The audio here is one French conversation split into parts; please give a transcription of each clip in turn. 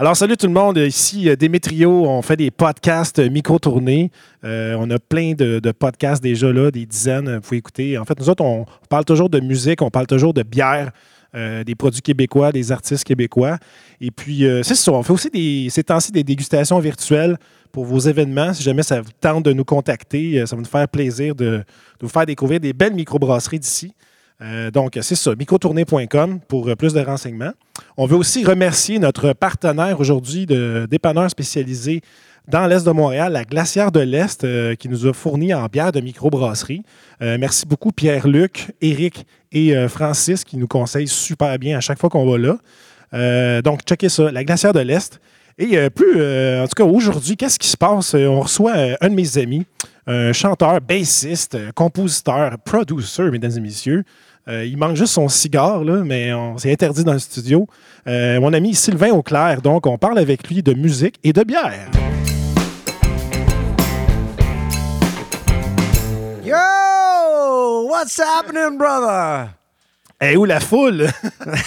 Alors, salut tout le monde. Ici, euh, Démétrio. On fait des podcasts euh, micro-tournés. Euh, on a plein de, podcasts déjà là, des dizaines. Vous pouvez écouter. En fait, nous autres, on parle toujours de musique, on parle toujours de bière. des produits québécois, des artistes québécois. Et puis, c'est ça. On fait aussi des, ces temps-ci des dégustations virtuelles pour vos événements. Si jamais ça vous tente de nous contacter, ça va nous faire plaisir de vous faire découvrir des belles microbrasseries d'ici. Euh, donc, c'est ça, microtournée.com pour euh, plus de renseignements. On veut aussi remercier notre partenaire aujourd'hui de dépanneur spécialisé dans l'Est de Montréal, la Glacière de l'Est, euh, qui nous a fourni en bière de microbrasserie. Euh, merci beaucoup Pierre-Luc, Éric et Francis qui nous conseillent super bien à chaque fois qu'on va là. Donc, checkez ça, la Glacière de l'Est. Et plus, en tout cas, aujourd'hui, qu'est-ce qui se passe? On reçoit un de mes amis, un chanteur, bassiste, compositeur, producer, mesdames et messieurs. Euh, il manque juste son cigare, là, mais on s'est interdit dans le studio. Euh, mon ami Sylvain Auclair, donc on parle avec lui de musique et de bière. Yo! What's happening, brother? Et où la foule?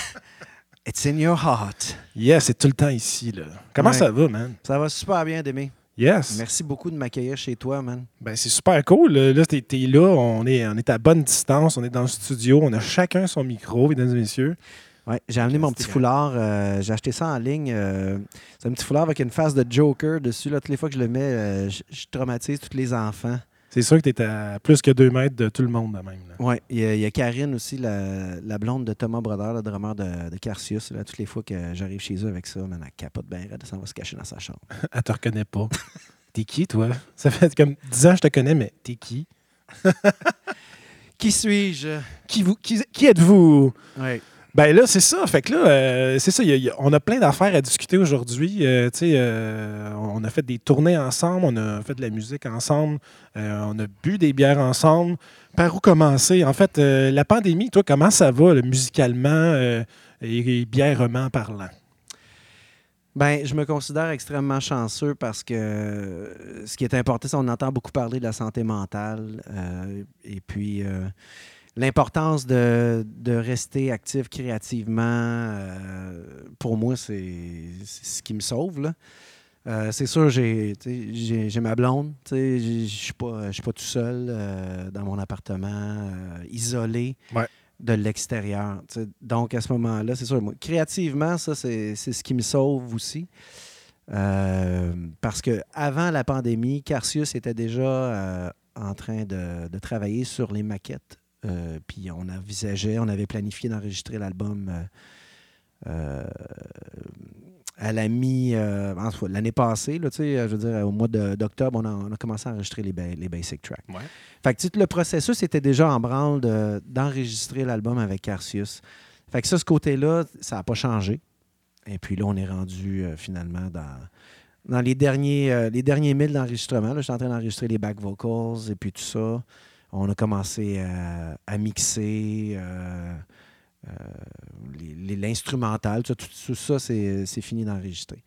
It's in your heart. yes, c'est tout le temps ici. Là. Comment Ouais. ça va, man? Ça va super bien, Demi. Yes. Merci beaucoup de m'accueillir chez toi, man. Ben, c'est super cool. Là, t'es, t'es là, on est, on est à bonne distance, on est dans le studio, on a chacun son micro, mesdames et messieurs. Ouais, j'ai amené mon petit C'était foulard. euh, j'ai acheté ça en ligne. euh, c'est un petit foulard avec une face de Joker dessus. Là, toutes les fois que je le mets, euh, je, je traumatise tous les enfants. C'est sûr que t'es à plus que deux mètres de tout le monde, de même. Ouais, il y, a- il y a Karine aussi, la, la blonde de Thomas Brodeur, le drummer de, de Carcius. Là, toutes les fois que j'arrive chez eux avec ça, man, elle capote bien, elle s'en va se cacher dans sa chambre. Elle te reconnaît pas. t'es qui, toi? Ça fait comme 10 ans que je te connais, mais t'es qui? Qui suis-je? Qui, vous, qui, qui êtes-vous? Ouais. Ben là, c'est ça. Fait que là, euh, c'est ça. on a plein d'affaires à discuter aujourd'hui. Euh, euh, on a fait des tournées ensemble, on a fait de la musique ensemble, euh, on a bu des bières ensemble. Par où commencer? En fait, euh, la pandémie, toi, comment ça va musicalement et, et bièrement parlant? Ben, je me considère extrêmement chanceux parce que ce qui est important, c'est qu'on entend beaucoup parler de la santé mentale et puis l'importance de, de rester actif créativement. euh, pour moi, c'est ce qui me sauve. là. Euh, c'est sûr, j'ai ma blonde. Je ne suis pas, tout seul euh, dans mon appartement, isolé Ouais. de l'extérieur. Donc, à ce moment-là, c'est sûr, moi, créativement, ça, c'est ce qui me sauve aussi. Parce que avant la pandémie, Carcius était déjà en train de, de travailler sur les maquettes. Euh, puis on envisageait, on avait planifié d'enregistrer l'album euh, euh, à la mi, l'année passée, là, je veux dire, au mois d'octobre, on, a- on a commencé à enregistrer les, ba- les basic tracks. Ouais. Fait que le processus était déjà en branle de- d'enregistrer l'album avec Carcius. Fait que ça, ce côté-là, ça n'a pas changé. Et puis là, on est rendu euh, finalement dans, dans les derniers, euh, les derniers milles d'enregistrement. Je suis en train d'enregistrer les back vocals et puis tout ça. On a commencé à, à mixer euh, euh, l'instrumental. Tout, ça, tout- tout ça, c'est fini d'enregistrer.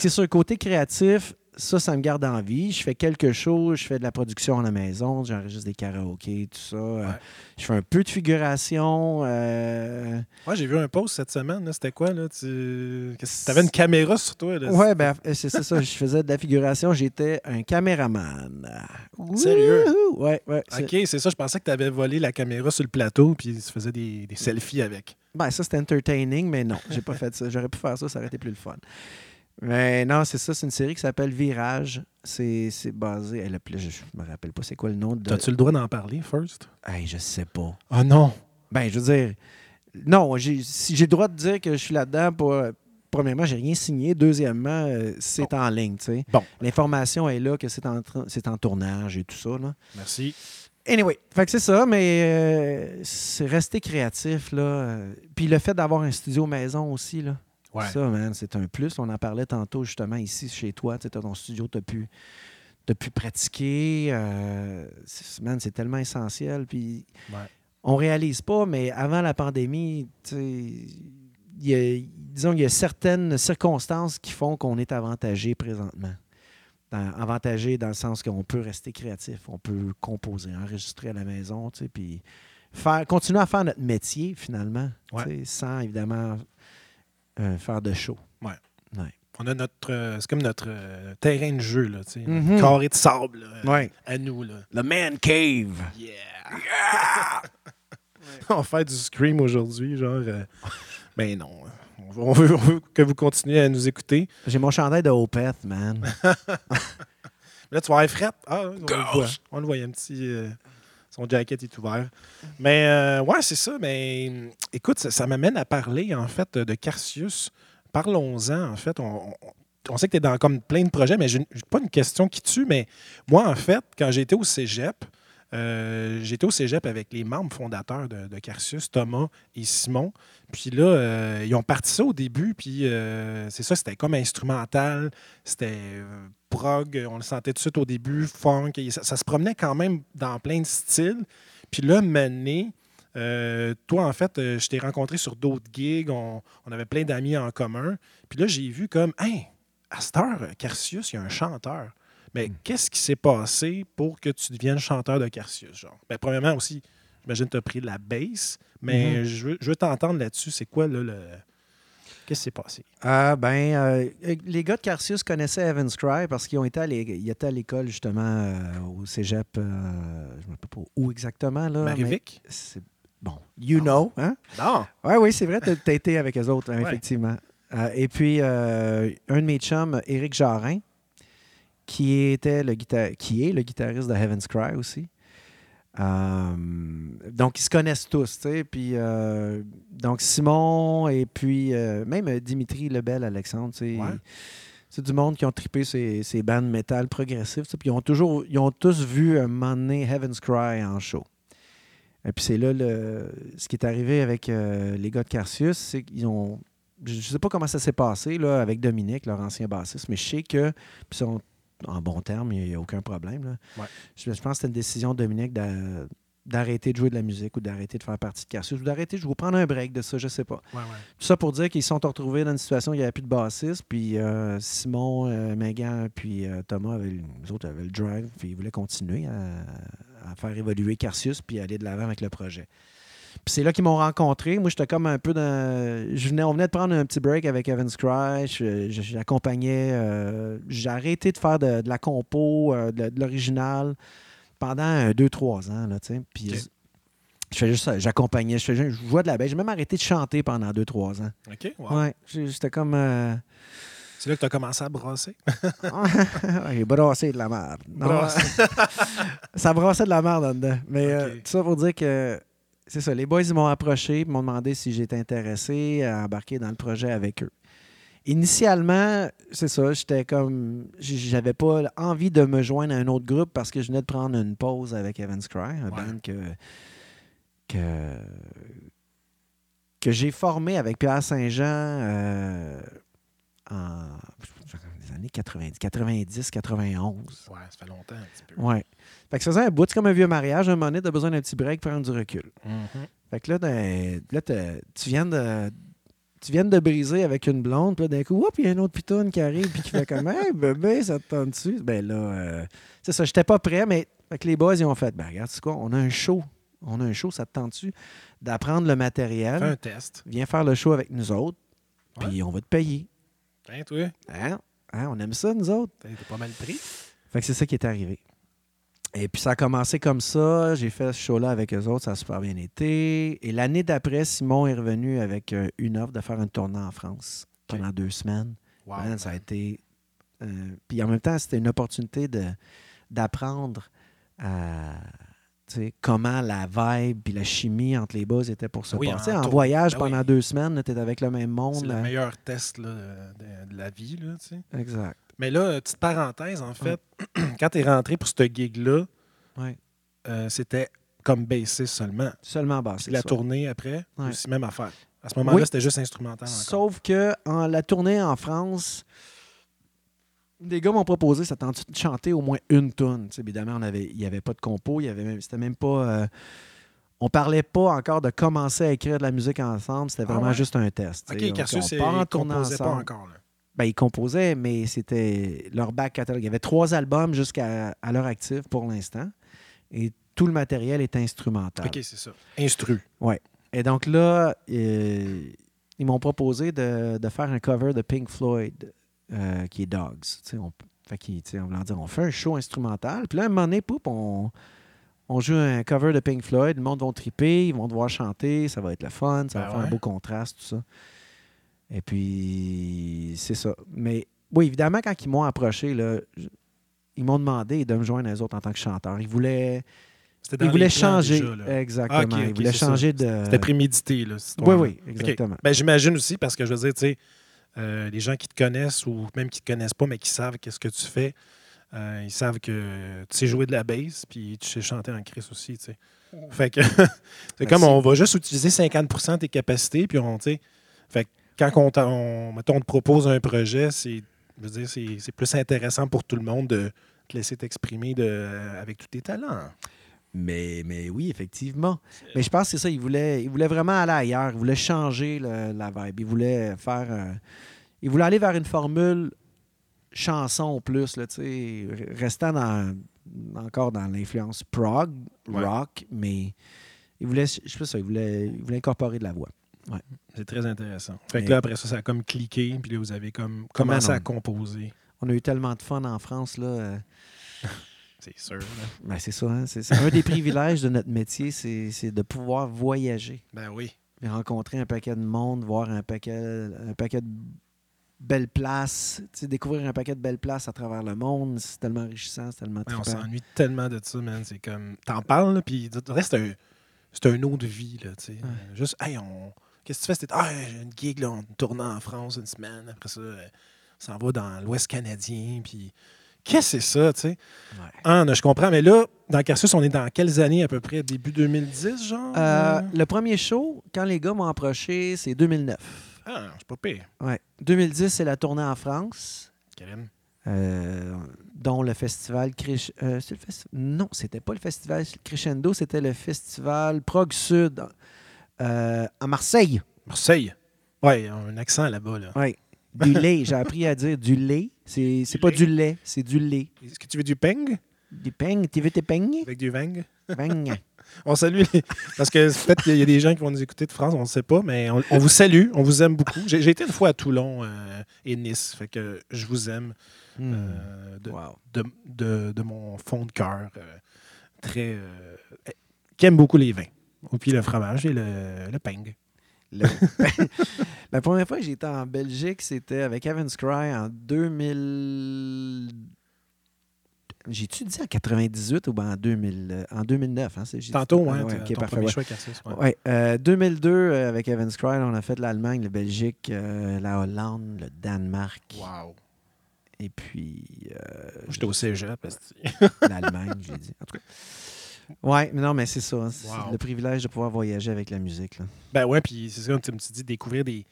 C'est sûr, côté créatif, ça, ça me garde en vie. Je fais quelque chose, je fais de la production à la maison, j'enregistre des karaokés, tout ça. Euh, Ouais. Je fais un peu de figuration. euh, Moi, j'ai vu un post cette semaine. C'était quoi? là? Tu avais une caméra sur toi. Là. Ouais, ben, c'est ça, ça. Je faisais de la figuration. J'étais un caméraman. Sérieux? Ouais, ouais. OK, c'est ça. Je pensais que tu avais volé la caméra sur le plateau puis tu faisais des, des selfies avec. Ben, ça, c'était entertaining, mais non, j'ai pas fait ça. J'aurais pu faire ça, ça aurait été plus le fun. Mais non, c'est ça. C'est une série qui s'appelle Virage. C'est basé. elle a- je, me rappelle pas c'est quoi le nom de. As-tu le droit d'en parler, first? Hey, je sais pas. Ah non! Ben, je veux dire, non, j'ai- si j'ai le droit de dire que je suis là-dedans, pour, premièrement, j'ai rien signé. Deuxièmement, euh, c'est en ligne, tu sais. Bon. L'information est là que c'est en, c'est en tournage et tout ça, là. Merci. Anyway, fait que c'est ça, mais euh, c'est rester créatif, là. Euh, Puis le fait d'avoir un studio maison aussi, là. Ouais. Ça, man, c'est un plus. On en parlait tantôt, justement, ici, chez toi. Tu ton studio, tu as pu, t'as pu pratiquer. euh, c'est- man, c'est tellement essentiel. Puis Ouais. on réalise pas, mais avant la pandémie, tu sais, il y a- disons qu'il y a certaines circonstances qui font qu'on est avantagé présentement. Dans- avantagé dans le sens qu'on peut rester créatif, on peut composer, enregistrer à la maison, tu sais, puis faire, continuer à faire notre métier finalement, tu Ouais. sais, sans évidemment euh, faire de show. Ouais. Ouais. On a notre. euh, c'est comme notre euh, terrain de jeu, là, tu sais. Mhm. Notre Carré de sable, là, Ouais. à nous, là. Le Man Cave. Yeah! on va faire du scream aujourd'hui, genre. ben non. On veut, on veut- on que vous continuiez à nous écouter. J'ai mon chandail de Opeth, man. Là, tu vas avoir fret. Ah, on le voit. On le voit, un petit. Son jacket est ouvert. Mais euh, ouais, c'est ça. Mais écoute, ça, m'amène à parler, en fait, de Carcius. Parlons-en, en fait. On, sait que tu es dans comme plein de projets, mais j'ai pas une question qui tue. Mais moi, en fait, quand j'étais au cégep, euh, j'étais au cégep avec les membres fondateurs de, de Thomas et Simon. Puis là, euh, ils ont parti ça au début, puis euh, c'est ça, c'était comme instrumental, c'était prog, on le sentait tout de suite au début, funk, ça, se promenait quand même dans plein de styles. Puis là, euh, toi, en fait, je t'ai rencontré sur d'autres gigs, on, avait plein d'amis en commun. Puis là, j'ai vu comme, hey, à cette Carcius, il y a un chanteur. Mais qu'est-ce qui s'est passé pour que tu deviennes chanteur de Carcius, genre? Ben, premièrement aussi, j'imagine que tu as pris de la bass, mais Mhm. je veux, je veux t'entendre là-dessus. C'est quoi, là, le... Qu'est-ce qui s'est passé? Ah, ben, euh, les gars de Carcius connaissaient Evans Cry parce qu'ils ont été à ils étaient à l'école, justement, euh, au cégep. euh, je ne sais pas où exactement, là. mais c'est- Bon, you know, hein? Non! Oui, oui, c'est vrai, tu as été avec eux autres, hein, Ouais. effectivement. Et puis, un de mes chums, Éric Jarin, qui, était le qui est le guitariste de Heaven's Cry aussi. Euh, donc, ils se connaissent tous, tu sais. Puis, euh, donc, Simon et puis euh, même Dimitri Lebel, Alexandre, tu sais. Ouais. C'est du monde qui ont trippé ces, ces bandes métal progressives. Puis ils ont toujours, ils ont tous vu un moment donné Heaven's Cry en show. Et puis c'est là le, ce qui est arrivé avec les gars de Carcius, c'est qu'ils ont. Je ne sais pas comment ça s'est passé là, avec Dominique, leur ancien bassiste, mais je sais que. Puis ils sont en bon terme, il n'y a aucun problème. là. Ouais. Je, je pense que c'était une décision de Dominique d'a- d'arrêter de jouer de la musique ou d'arrêter de faire partie de Carcius ou d'arrêter de jouer, prendre un break de ça, je sais pas. Ouais, ouais. Tout ça pour dire qu'ils se sont retrouvés dans une situation où il n'y avait plus de bassiste. Puis euh, Simon, euh, Megan, puis euh, Thomas, avaient, le- les autres avaient le drive. Puis ils voulaient continuer à, à faire évoluer Carcius puis aller de l'avant avec le projet. Puis c'est là qu'ils m'ont rencontré. Moi, j'étais comme un peu dans. Je venais, on venait de prendre un petit break avec Evans Cry. Je- je- J'accompagnais. euh, J'ai arrêté de faire de, de la compo, euh, de, de l'original pendant euh, deux, trois ans. Là, puis je fais juste ça. J'accompagnais. Je, fais juste- je jouais de la baisse. J'ai même arrêté de chanter pendant deux, trois ans. OK, wow. Ouais, j'étais comme. euh, C'est là que tu as commencé à brasser? j'ai brassé de la merde. Ça brassait de la merde en dedans. Mais euh, tout ça pour dire que. C'est ça, les boys, ils m'ont approché, ils m'ont demandé si j'étais intéressé à embarquer dans le projet avec eux. Initialement, c'est ça, j'étais comme. J'avais pas envie de me joindre à un autre groupe parce que je venais de prendre une pause avec Evans Cry, un Ouais. band que. que que j'ai formé avec Pierre Saint-Jean euh, en les années 90, 90, 91. Ouais, ça fait longtemps un petit peu. Ouais. Fait que ça faisait un bout, comme un vieux mariage, un moment donné, t'as besoin d'un petit break, prendre du recul. Mhm. Fait que là, ben, là tu viens de. Tu viens de briser avec une blonde, puis là, d'un coup, il y a une autre pitoune qui arrive, puis qui fait comme, hey, bébé, ça te tente dessus. Ben là, euh, c'est ça, j'étais pas prêt, mais fait que les boys, ils ont fait, ben regarde, c'est quoi, on a un show. On a un show, ça te tente dessus d'apprendre le matériel? Fais un test. Viens faire le show avec nous autres, puis on va te payer. Hein, toi? Hein? Hein, On aime ça, nous autres. T'es pas mal pris. Fait que c'est ça qui est arrivé. Et puis ça a commencé comme ça. J'ai fait ce show-là avec eux autres, ça a super bien été. Et l'année d'après, Simon est revenu avec euh, une offre de faire une tournée en France pendant deux semaines. Wow. Ça a été. euh, puis en même temps, c'était une opportunité d'apprendre à, sais, comment la vibe puis la chimie entre les buzz était pour se Oui, passer. en voyage ben pendant oui. deux semaines, tu es avec le même C'est monde. le là. meilleur test là, de, de la vie. Là, tu sais. Exact. Mais là, petite parenthèse, en fait, quand tu es rentré pour ce gig-là, Ouais. euh, c'était comme bassiste seulement. Seulement. Puis la tournée après, Ouais. aussi même affaire. À ce moment-là, Oui. c'était juste instrumental encore. Sauf que en la tournée en France, des gars m'ont proposé, ça tente de chanter au moins une sais, évidemment, on avait, il n'y avait pas de compo, il y avait même, c'était même pas. euh, on parlait pas encore de commencer à écrire de la musique ensemble, c'était Ah vraiment ouais? juste un test. OK, Cassius, on part en tournée pas encore. Là. Ben, ils composaient, mais c'était leur back catalogue. Il y avait trois albums jusqu'à à l'heure active pour l'instant. Et tout le matériel est instrumental. OK, c'est ça. Instru. Et donc là, euh, ils m'ont proposé de, de faire un cover de Pink Floyd, euh, qui est Dogs. On, fait on, dire, on fait un show instrumental. Puis là, à un moment donné, poup, on, on joue un cover de Pink Floyd. Le monde va triper, ils vont devoir chanter. Ça va être le fun, ça Ben va faire un beau contraste, tout ça. Et puis, c'est ça. Mais oui, évidemment, quand ils m'ont approché, là, ils m'ont demandé de me joindre à eux autres en tant que chanteur. Ils voulaient, dans ils voulaient changer. déjà, exactement. Ah, ils voulaient ça. changer de. C'était prémédité, là. Oui, oui, exactement. Ben, J'imagine aussi, parce que je veux dire, tu sais, euh, les gens qui te connaissent ou même qui te connaissent pas, mais qui savent qu'est-ce que tu fais, euh, ils savent que tu sais jouer de la bass, puis tu sais chanter en crise aussi, tu sais. Fait que c'est comme Merci. on va juste utiliser 50% de tes capacités, puis on, tu sais, fait que quand on, t'a- on, mettons, on te propose un projet, c'est, plus intéressant pour tout le monde de te laisser t'exprimer avec tous tes talents. Mais, mais oui, effectivement. Mais je pense que c'est ça. Il voulait, il voulait vraiment aller ailleurs. Il voulait changer le- la vibe. Il voulait faire. il voulait aller vers une formule chanson plus, là, restant dans, encore dans l'influence prog, Ouais. rock, mais il voulait, je sais pas ça, il voulait, il voulait incorporer de la voix. C'est très intéressant. Fait que là, après ça, ça a comme cliqué, puis là, vous avez comme commencé à composer. On a eu tellement de fun en France, là. euh, C'est sûr. ben c'est ça, hein, c'est un des privilèges de notre métier, c'est de pouvoir voyager. Ben oui. Puis rencontrer un paquet de monde, voir un paquet, un paquet de belles places, découvrir un paquet de belles places à travers le monde, c'est tellement enrichissant, c'est tellement Ouais, on s'ennuie tellement de ça, man. C'est comme. T'en parles, puis de reste, c'est un, c'est un autre vie, là, tu sais. Juste, hey, on. Qu'est-ce que tu fais? C'était, ah, j'ai une gig, là, on tourne en France une semaine. Après ça, euh, on s'en va dans l'Ouest canadien, puis. Qu'est-ce que c'est ça, tu sais? Ouais. Ah, je comprends, mais là, dans Carsus, on est dans quelles années à peu près? Début 2010, genre? Euh, le premier show, quand les gars m'ont approché, c'est 2009. Ah, c'est pas pire. Ouais. 2010, c'est la tournée en France, Karen. euh, dont le festival Crish- euh, le festi- Non, c'était pas le festival Crescendo, c'était le festival Prog Sud euh, à Marseille. Marseille? Ouais, un accent là-bas, là. Ouais. Du lait. J'ai appris à dire du lait. C'est c'est Du pas lait? du lait, c'est du lait. Est-ce que tu veux du peng? Du peigne. Tu veux tes peignes? Avec du vang? Peigne. On salue les... Parce que peut-être qu'il y a des gens qui vont nous écouter de France, on ne sait pas, mais on, on vous salue, on vous aime beaucoup. J'ai j'ai été une fois à Toulon euh, et Nice, fait que je vous aime Hmm. euh, de, Wow. de, de- de mon fond de cœur. très. euh, qui aime beaucoup les vins. Et puis le fromage et le, le La première fois que j'étais en Belgique, c'était avec Evans Cry en 2000. J'ai-tu dit en 98 ou ben en, 2000, euh, en 2009? Hein, Tantôt, Ah hein, ouais, ton ok, parfait, choix, Cassis, ouais. Ouais, euh, 2002, euh, avec Evans Cry, on a fait l'Allemagne, la Belgique, euh, la Hollande, le Danemark. Wow. Et puis euh, J'étais au cégep. l'Allemagne, j'ai dit. En tout cas. Ouais, mais non, mais c'est ça. hein, C'est Wow. le privilège de pouvoir voyager avec la musique. Là. Ben ouais, puis c'est ça, tu me dis, découvrir des,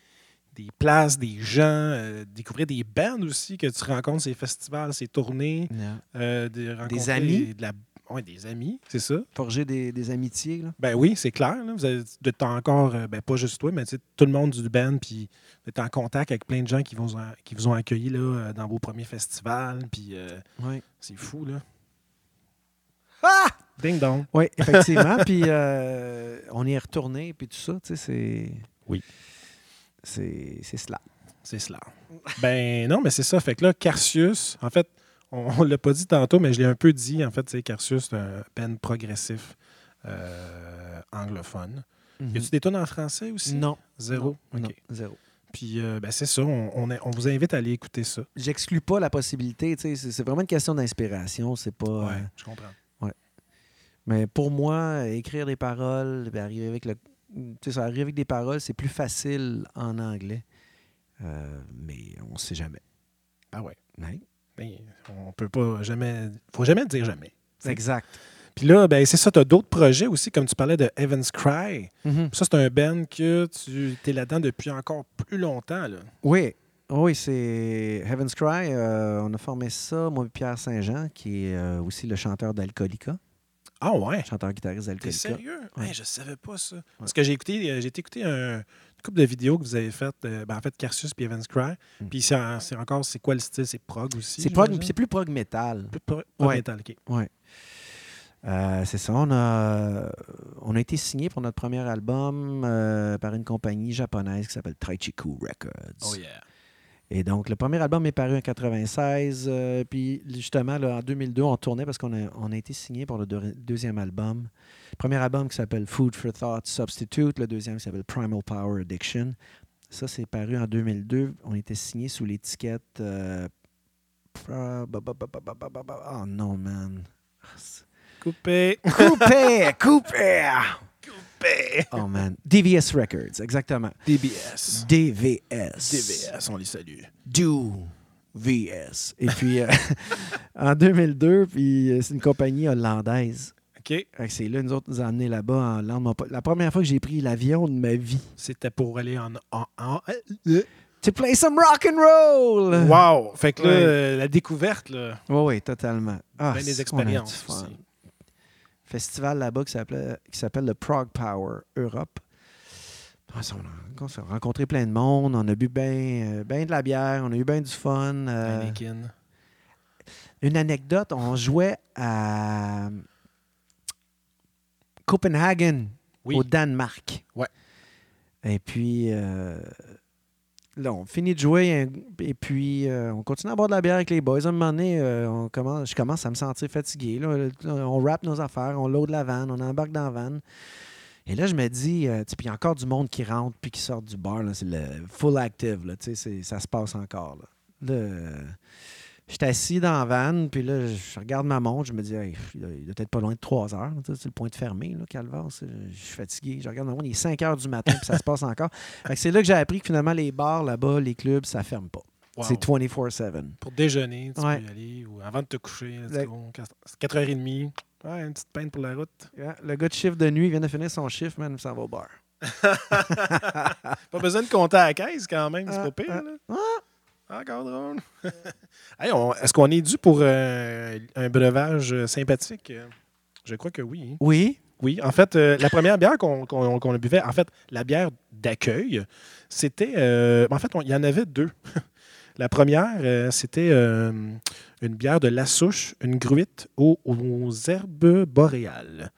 des places, des gens, euh, découvrir des bands aussi que tu rencontres, ces festivals, ces tournées. euh, de rencontrer amis? de la- ouais, des amis, c'est ça. Forger des, des amitiés. Là? Ben oui, c'est clair. Là, vous avez de temps encore, euh, ben pas juste toi, mais tout le monde du band, puis vous êtes en contact avec plein de gens qui, vont, qui vous ont accueilli là, dans vos premiers festivals, puis euh, Ouais. c'est fou, là. Ah! Ding dong. Oui, effectivement. puis euh, on y est retourné, puis tout ça, tu sais, c'est. Oui. C'est c'est cela. C'est cela. Ben non, mais c'est ça. Fait que là, Carcius, en fait, on ne l'a pas dit tantôt, mais je l'ai un peu dit. En fait, c'est Carcius, c'est un band progressif euh, anglophone. Y a-tu des tunes en français aussi? Non. Zéro? Non, OK. non, zéro. Puis, euh, ben, c'est ça. On, on est- on vous invite à aller écouter ça. J'exclus pas la possibilité, tu sais, c'est c'est vraiment une question d'inspiration, c'est pas. Ouais, euh, je comprends. Mais pour moi, écrire des paroles, arriver avec le. Tu sais, ça arrive avec des paroles, c'est plus facile en anglais. Euh, mais on sait jamais. Ah ouais. Ouais. Ben, on peut pas jamais. faut jamais dire jamais. Exact. Puis là, ben, c'est ça. Tu as d'autres projets aussi, comme tu parlais de Evans Cry. Mhm. Ça, c'est un band que tu es là-dedans depuis encore plus longtemps. Là. Oui, oui, c'est Heaven's Cry. euh, on a formé ça, moi et Pierre Saint-Jean, qui est euh, aussi le chanteur d'Alcoolica, Ah ouais? chanteur-guitariste T'es d'Alcoolica. sérieux? Ouais. Hey, je savais pas ça. Parce que j'ai écouté, euh, j'ai écouté un, une couple de vidéos que vous avez faites, euh, ben, en fait, Carsus puis Evans Cry. Mm. Puis c'est, en- c'est encore, c'est quoi le style? C'est prog aussi? C'est prog- c'est plus prog metal. Plus prog, prog Ouais. metal, OK. Ouais. Euh, c'est ça. On a, on a été signé pour notre premier album euh, par une compagnie japonaise qui s'appelle Taichiku Records. Oh yeah. Et donc, le premier album est paru en 96. Euh, puis, justement, en 2002, on tournait parce qu'on a, été signé pour le deuxième album. Le premier album qui s'appelle Food for Thought Substitute. Le deuxième qui s'appelle Primal Power Addiction. Ça, c'est paru en 2002. On était signé sous l'étiquette. Euh, oh non, man. Coupé. Coupé. Coupé. Oh man. DVS Records, exactement. DBS. DVS. DBS, on les salue. Do VS. Et puis, euh, en 2002, puis euh, c'est une compagnie hollandaise. OK. C'est là, nous autres, nous a amenés là-bas en Hollande. La première fois que j'ai pris l'avion de ma vie. C'était pour aller en. en, en- euh, To play some rock and roll! Wow! Fait que là, Ouais. la découverte, là, Oui, oui, totalement. Ah, ben des expériences. aussi. Festival là-bas qui s'appelle le Prague Power Europe. Ah, on, a, rencontré plein de monde, on a bu bien ben de la bière, on a eu bien du fun. euh. Une anecdote, on jouait à Copenhagen, Oui. au Danemark. Ouais. Et puis, euh, on finit de jouer et puis euh, on continue à boire de la bière avec les boys. À un moment donné, euh, je commence à me sentir fatigué. On wrap nos affaires, on load la vanne, on embarque dans la vanne. Et là, je me dis, euh, il y a encore du monde qui rentre puis qui sort du bar. C'est le full active. Là, ça se passe encore. Je suis assis dans la van, puis là, je regarde ma montre, je me dis, Hey, il doit être pas loin de 3 heures. C'est le point de fermé, là, Je suis fatigué. Je regarde ma montre, il est 5 heures du matin, puis ça se passe encore. C'est là que j'ai appris que finalement, les bars là-bas, les clubs, ça ferme pas. Wow. C'est 24-7. Pour déjeuner, tu Ouais. peux y aller. Ou avant de te coucher, Le- go. C'est 4h30. Ouais, une petite peine pour la route. Yeah, Le gars de chiffre de nuit il vient de finir son chiffre, man, s'en va au bar. Pas besoin de compter à la caisse quand même, c'est Ah, pas pire. ah, là. ah. Encore drôle. Hey, Est-ce qu'on est dû pour euh, un breuvage euh, sympathique? Je crois que oui. Oui. Oui, en fait, euh, la première bière qu'on qu'on buvait, en fait, la bière d'accueil, c'était. euh, en fait, il y en avait deux. la première, euh, c'était euh, une bière de La Souche, une gruite aux, aux herbes boréales.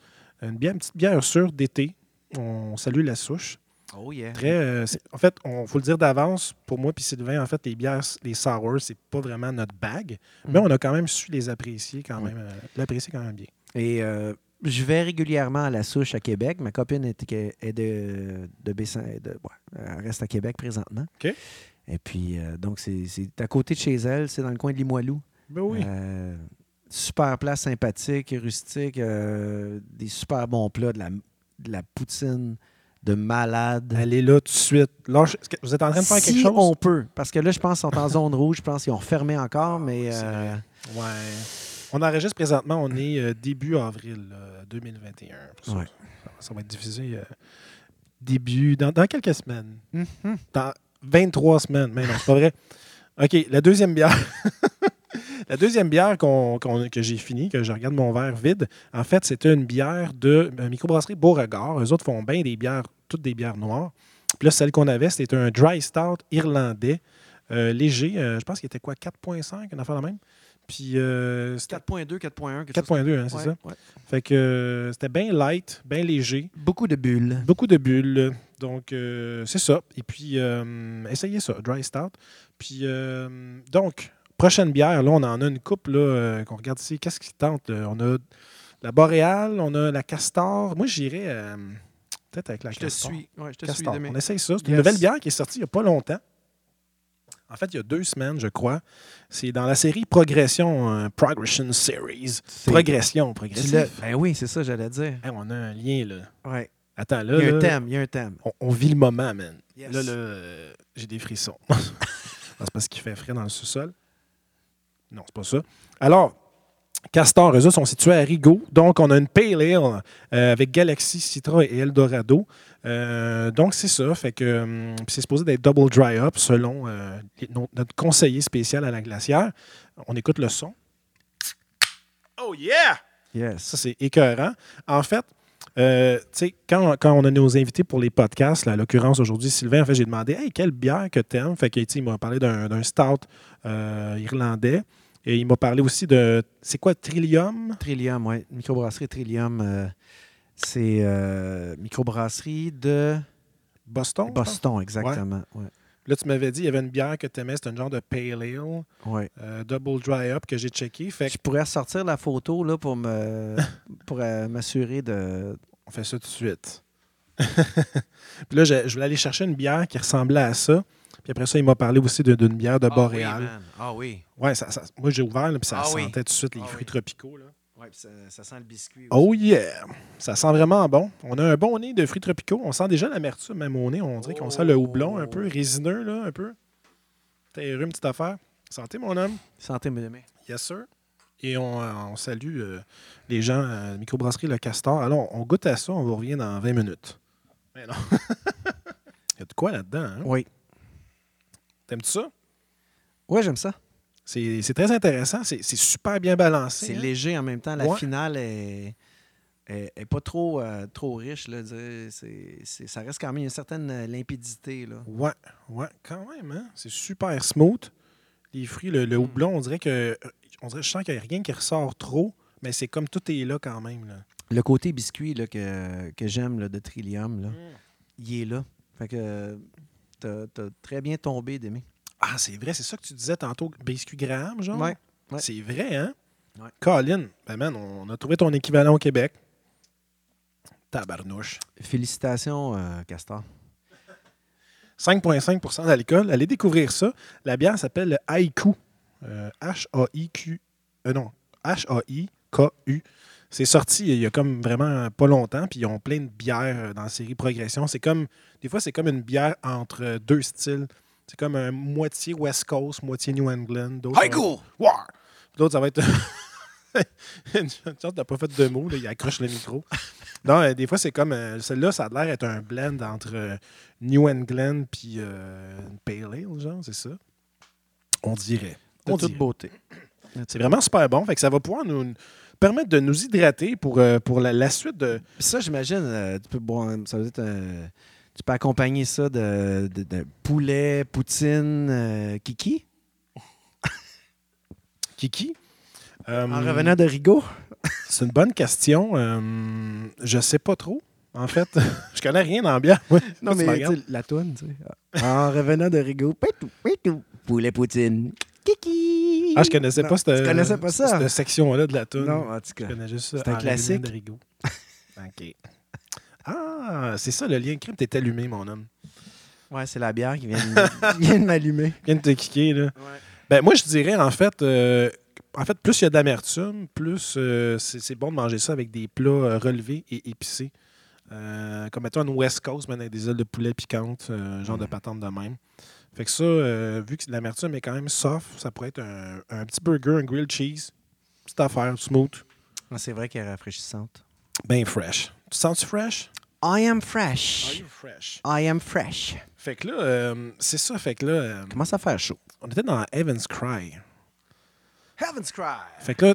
Une, bière, une petite bière sûre d'été. On salue La Souche. Oh yeah. Très, euh, en fait, on faut le dire d'avance, pour moi puis Sylvain, en fait, les bières, les sours, c'est pas vraiment notre bague, mais Mm. on a quand même su les apprécier quand même, euh, l'apprécier quand même bien. Et euh, je vais régulièrement à la souche à Québec. Ma copine est, est de, de Bessin. De, ouais, elle reste à Québec présentement. OK. Et puis, donc, c'est à côté de chez elle. C'est dans le coin de Limoilou. Ben oui. Super place sympathique, rustique. euh, des super bons plats, de la, de la poutine de malade. Allez là tout de suite. Que Vous êtes en train de faire si quelque chose? on peut. Parce que là, je pense qu'ils sont en zone rouge. Je pense qu'ils ont fermé encore, mais... Ah, c'est euh, Ouais. On enregistre présentement, on est euh, début avril là, 2021. Ça, Ouais. ça- va être diffusé euh, début, dans, dans quelques semaines. mhm. Dans 23 semaines. Mais non, c'est pas vrai. OK, la deuxième bière. la deuxième bière qu'on- qu'on- que j'ai finie, que je regarde mon verre vide, en fait, c'était une bière de euh, microbrasserie Beauregard. Eux autres font bien des bières, toutes des bières noires. Puis là, celle qu'on avait, c'était un dry stout irlandais, euh, léger. euh, je pense qu'il était quoi, 4,5, une affaire la même. Puis euh, c'était 4.2, 4.1, quelque chose 4,2, hein, c'est Ouais, ça. ouais. Fait que euh, c'était bien light, bien léger. Beaucoup de bulles. Beaucoup de bulles. Donc, euh, c'est ça. Et puis, euh, essayez ça, Dry Stout. Puis, euh, donc, prochaine bière, là, on en a une coupe là, euh, qu'on regarde ici. Qu'est-ce qui tente? là? On a la Boréale, on a la Castor. Moi, j'irais euh, peut-être avec la Je te Castor. suis. Ouais, je te Castor. suis. On essaye ça. C'est une Yes. nouvelle bière qui est sortie il n'y a pas longtemps. En fait, il y a deux semaines, je crois. C'est dans la série Progression, euh, Progression Series. Progression, progressif. Ben oui, c'est ça, j'allais dire. Hey, on a un lien, là. Ouais. Attends, là. Il y a un thème, il y a un thème. on, on vit le moment, man. Yes. Là, là, euh, j'ai des frissons. c'est parce qu'il fait frais dans le sous-sol. Non, c'est pas ça. Alors, Castor, eux sont situés à Rigaud. Donc, on a une Pale Ale euh, avec Galaxy, Citra et Eldorado. Euh, donc, c'est ça. Fait que hum, c'est supposé d'être double dry up selon euh, notre conseiller spécial à la glacière. On écoute le son. Oh yeah! Yes. Ça, c'est écœurant. En fait, euh, tu sais, quand, quand on a nos invités pour les podcasts, là, à l'occurrence aujourd'hui, Sylvain, en fait, j'ai demandé Hey, quelle bière que t'aimes? Fait que, il m'a parlé d'un d'un stout euh, irlandais. Et il m'a parlé aussi de. C'est quoi, Trillium? Trillium, oui. Microbrasserie Trillium, euh, c'est euh, microbrasserie de Boston? Boston, exactement. ouais. Là, tu m'avais dit, il y avait une bière que tu aimais, c'était un genre de Pale Ale, Ouais. euh, Double Dry Up, que j'ai checké. Fait Je pourrais sortir la photo là, pour me pour m'assurer de. On fait ça tout de suite. puis là, je, je voulais aller chercher une bière qui ressemblait à ça. Puis après ça, il m'a parlé aussi d'une bière de Boréal. Ah oui. ouais, ça, ça- moi, j'ai ouvert, là, puis ça Ah oui. sentait tout de suite les Ah fruits oui. tropicaux. Là. Ouais, puis ça, ça sent le biscuit. aussi. Oh yeah! Ça sent vraiment bon. On a un bon nez de fruits tropicaux. On sent déjà l'amertume, même au nez. On dirait qu'on sent le houblon un peu, résineux, là, un peu. Terreux, une petite affaire. Santé, mon homme. Santé, mes amis. Yes, sir. Et on, euh, on salue euh, les gens à Microbrasserie Le Castor. Alors, on goûte à ça, on vous revient dans 20 minutes. Mais non. Il y a de quoi là-dedans, hein? Oui. T'aimes-tu ça? Ouais, j'aime ça. C'est très intéressant. C'est super bien balancé. C'est hein? léger en même temps. La Ouais. finale est, est, est pas trop, euh, trop riche. Là, ça reste quand même une certaine euh, limpidité. Là. Ouais, ouais, quand même, hein? C'est super smooth. Les fruits, le, le houblon, on dirait que. On dirait, je sens qu'il n'y a rien qui ressort trop, mais c'est comme tout est là quand même. Là. Le côté biscuit là, que, que j'aime de Trillium, là, il est là. Fait que t'as très bien tombé, Demi. Ah, c'est vrai, c'est ça que tu disais tantôt, biscuit Graham, genre? Ouais, ouais. C'est vrai, hein? Ouais. Colin, ben man, on a trouvé ton équivalent au Québec. Tabarnouche. Félicitations, euh, Castor. 5,5% d'alcool. Allez découvrir ça. La bière s'appelle le Haïku. Euh, H-A-I-Q. euh, non, H-A-I-K-U. C'est sorti il y a comme vraiment pas longtemps, puis ils ont plein de bières dans la série Progression. C'est comme, des fois, c'est comme une bière entre deux styles. C'est comme un moitié West Coast, moitié New England. D'autres, Haïku! Ouais. L'autre, ça va être. Une chance, t'as pas fait de mots, là, il accroche le micro. Non, euh, des fois, c'est comme. euh, Celle-là, ça a l'air d'être un blend entre euh, New England puis euh, une Pale Ale, genre, c'est ça? On dirait. De On toute dirait. beauté. C'est vraiment super bon. Fait que ça va pouvoir nous permettre de nous hydrater pour, euh, pour la, la suite de. Ça, j'imagine, euh, tu peux boire, ça veut dire, euh, tu peux accompagner ça de, de- de poulet, poutine, euh, kiki? Kiki? En revenant de Rigaud? C'est une bonne question. Je sais pas trop. En fait, je connais rien dans la bière. moi. Non, mais la toune, tu sais. En revenant de Rigaud. Poulet, poutine, kiki. Ah, je connaissais Non, pas cette, connaissais pas ça? cette section-là de la tune. Non, en tout Je cas. connais juste ça. C'est un classique. OK. Ah, c'est ça le lien crime. T'es allumé, mon homme. Ouais, c'est la bière qui vient de, qui vient de m'allumer. Te kicker, là. Ben, moi, je dirais, en fait, euh, en fait, plus il y a d'amertume, plus euh, c'est bon de manger ça avec des plats euh, relevés et épicés. Comme mettons une West Coast, mais avec des ailes de poulet piquantes, genre de Mhm. patente de même. Fait que ça, euh, vu que l'amertume est quand même soft, ça pourrait être un, un petit burger, un grilled cheese. Petite affaire, smooth, Ah, C'est vrai qu'elle est rafraîchissante. bien fresh. Tu sens-tu fresh? I am Are fresh. you fresh? I am fresh. Fait que là, euh, c'est ça. Fait que là, euh, Commence à faire chaud. on était dans Evans Cry. Heaven's Cry. Fait que là,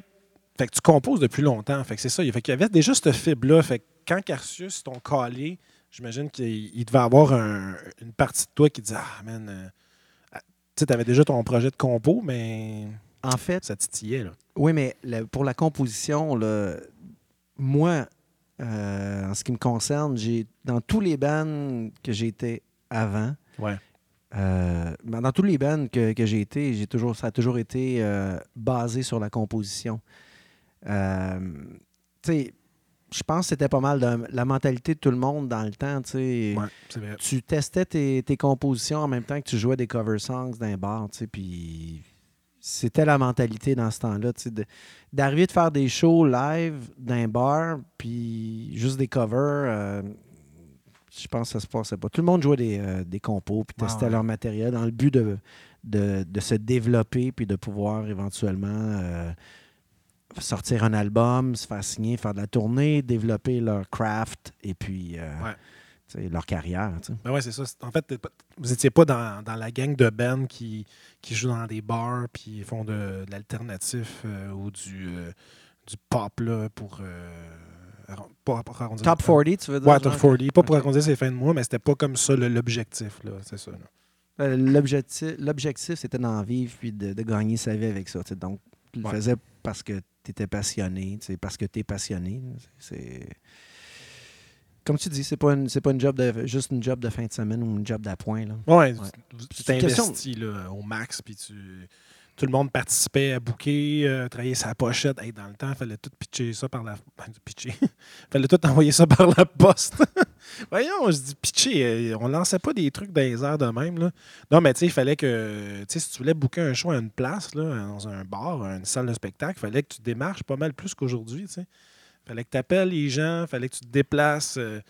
fait que tu composes depuis longtemps. Fait que c'est ça. Fait qu'il y avait déjà cette fibre-là. Fait que quand Carcius t'ont calé, j'imagine qu'il il devait avoir un- une partie de toi qui disait Ah, man, euh, ah, tu sais, t'avais déjà ton projet de compo, mais En fait, ça titillait, là. Oui, mais pour la composition, là, moi, euh, en ce qui me concerne, j'ai dans tous les bands que j'ai été avant, Ouais. euh, ben, dans tous les bands que, que j'ai été, j'ai toujours, ça a toujours été euh, basé sur la composition. Euh, tu sais, je pense que c'était pas mal de la mentalité de tout le monde dans le temps. tu sais. Ouais. Tu testais tes, tes compositions en même temps que tu jouais des cover songs dans un bar, tu sais, puis c'était la mentalité dans ce temps-là, tu sais, d'arriver de faire des shows live d'un bar, puis juste des covers, euh, je pense que ça se passait pas. Tout le monde jouait des, euh, des compos, puis Ah testait ouais. leur matériel dans le but de, de, de se développer, puis de pouvoir éventuellement euh, sortir un album, se faire signer, faire de la tournée, développer leur craft, et puis... euh, Ouais. leur carrière. Ben ouais, c'est ça. En fait, vous étiez pas dans, dans la gang de bands qui, qui jouent dans des bars puis font de, de l'alternatif euh, ou du, euh, du pop là, pour. euh, pas pour arrondir- Top 40, tu veux dire? Ouais, Top genre? 40. Pas pour arrondir ses fins de mois, mais c'était pas comme ça l'objectif. là, C'est ça. L'objectif, l'objectif, c'était d'en vivre puis de, de gagner sa vie avec ça. Donc, tu le Ouais. faisais parce que étais passionné, parce que tu es passionné. C'est. comme tu dis, c'est pas une, c'est pas une job de, juste une job de fin de semaine ou une job d'appoint. Là. Ouais, Ouais. tu C'est une question- t'investis là, au max, puis tu... tout le monde participait à booker, euh, travailler sa pochette. Dans le temps, il fallait tout pitcher ça par la... pitcher. fallait tout envoyer ça par la poste. Voyons, je dis pitcher, euh, on lançait pas des trucs dans les airs de même. Là. Non, mais tu sais, il fallait que, tu sais, si tu voulais booker un show à une place, là, dans un bar, une salle de spectacle, il fallait que tu démarches pas mal plus qu'aujourd'hui, tu sais. fallait que tu appelles les gens, fallait que tu te déplaces. euh,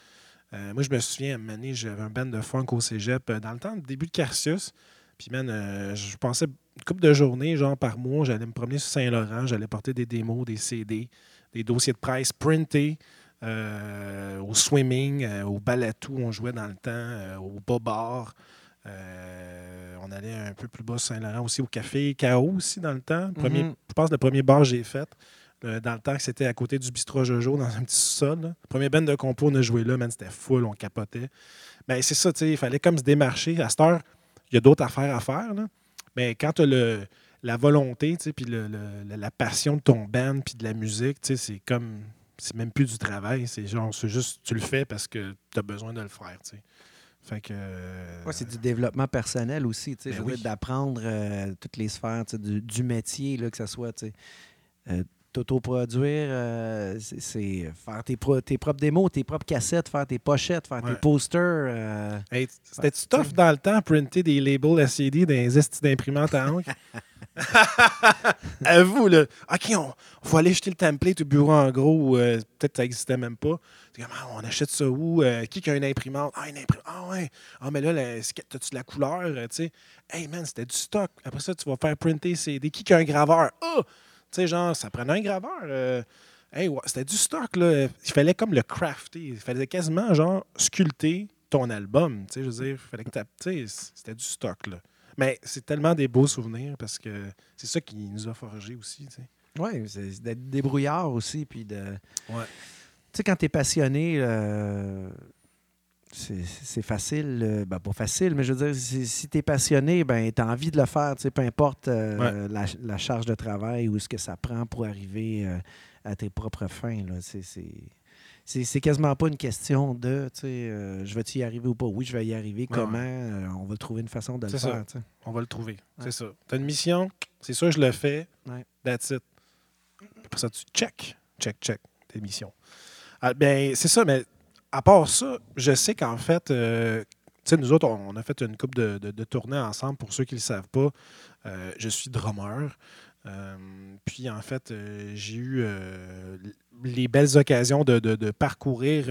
moi, je me souviens, à j'avais un band de funk au cégep dans le temps, début de Carcius. Puis, man, je pensais une couple de journées, genre par mois, j'allais me promener sur Saint-Laurent, j'allais porter des démos, des CD, des dossiers de presse printés euh, au swimming, euh, au balatou, on jouait dans le temps, euh, au bas-bar. Euh, on allait un peu plus bas sur Saint-Laurent aussi, au café K.O. aussi dans le temps. Mhm. Je pense le premier bar que j'ai fait. dans le temps que c'était à côté du bistrot Jojo, dans un petit sol. là. Le premier band de compo, on a joué là, man, c'était full, on capotait. Mais c'est ça, tu sais, il fallait comme se démarcher. À cette heure, il y a d'autres affaires à faire. là. Mais quand tu as le, la volonté, puis le- le- la- passion de ton band, puis de la musique, c'est comme. C'est même plus du travail. C'est genre, c'est juste, tu le fais parce que tu as besoin de le faire. Fait que. euh, Ouais, c'est du développement personnel aussi, tu sais, Ben oui. d'apprendre euh, toutes les sphères du, du métier, là, que ce soit tu sais, euh, t'autoproduire, euh, c'est- faire tes, pro- tes propres démos, tes propres cassettes, faire tes pochettes, faire Ouais. tes posters. euh, Hey, C'était tough dans le temps, printer des labels ACD dans les d'imprimantes à encre? Avoue, là. OK, on faut aller jeter le template au bureau en gros. euh, Peut-être que ça n'existait même pas. Comme, ah, on achète ça où? Euh, qui a une imprimante? Ah, une imprimante. Ah, ouais. Ah, mais là, t'as-tu de la couleur? Euh, tu sais, hey, man, c'était du stock. Après ça, tu vas faire printer CD. Qui qui a un graveur? Ah! Sais, genre, ça prenait un graveur. euh, Hey, ouais, c'était du stock, là. Il fallait comme le crafter. Il fallait quasiment, genre, sculpter ton album. Tu sais, je veux dire, il fallait que tu c'était du stock, là. Mais c'est tellement des beaux souvenirs parce que c'est ça qui nous a forgé aussi, tu sais. ouais, c'est d'être débrouillard aussi, puis de... Ouais. Tu sais, quand tu es passionné, euh, c'est facile. euh, ben, pas facile, mais je veux dire, si, tu es passionné, ben, tu as envie de le faire, tu sais, peu importe euh, la, la charge de travail ou ce que ça prend pour arriver euh, à tes propres fins. là. C'est- quasiment pas une question de, tu sais, je vais-tu y arriver ou pas? Oui, je vais y arriver. Ouais, Comment? on va trouver une façon de le C'est ça. faire. sais. On va le trouver. Ouais. C'est ça. Tu as une mission, c'est ça, je le fais. That's it. Après ça, tu check, check, check tes missions. Ah, ben, c'est ça, mais à part ça, je sais qu'en fait, euh, tu sais, nous autres, on, a fait une coupe de, tournées ensemble. Pour ceux qui ne le savent pas, euh, je suis drummer. Euh, puis, en fait, euh, j'ai eu les belles occasions de, parcourir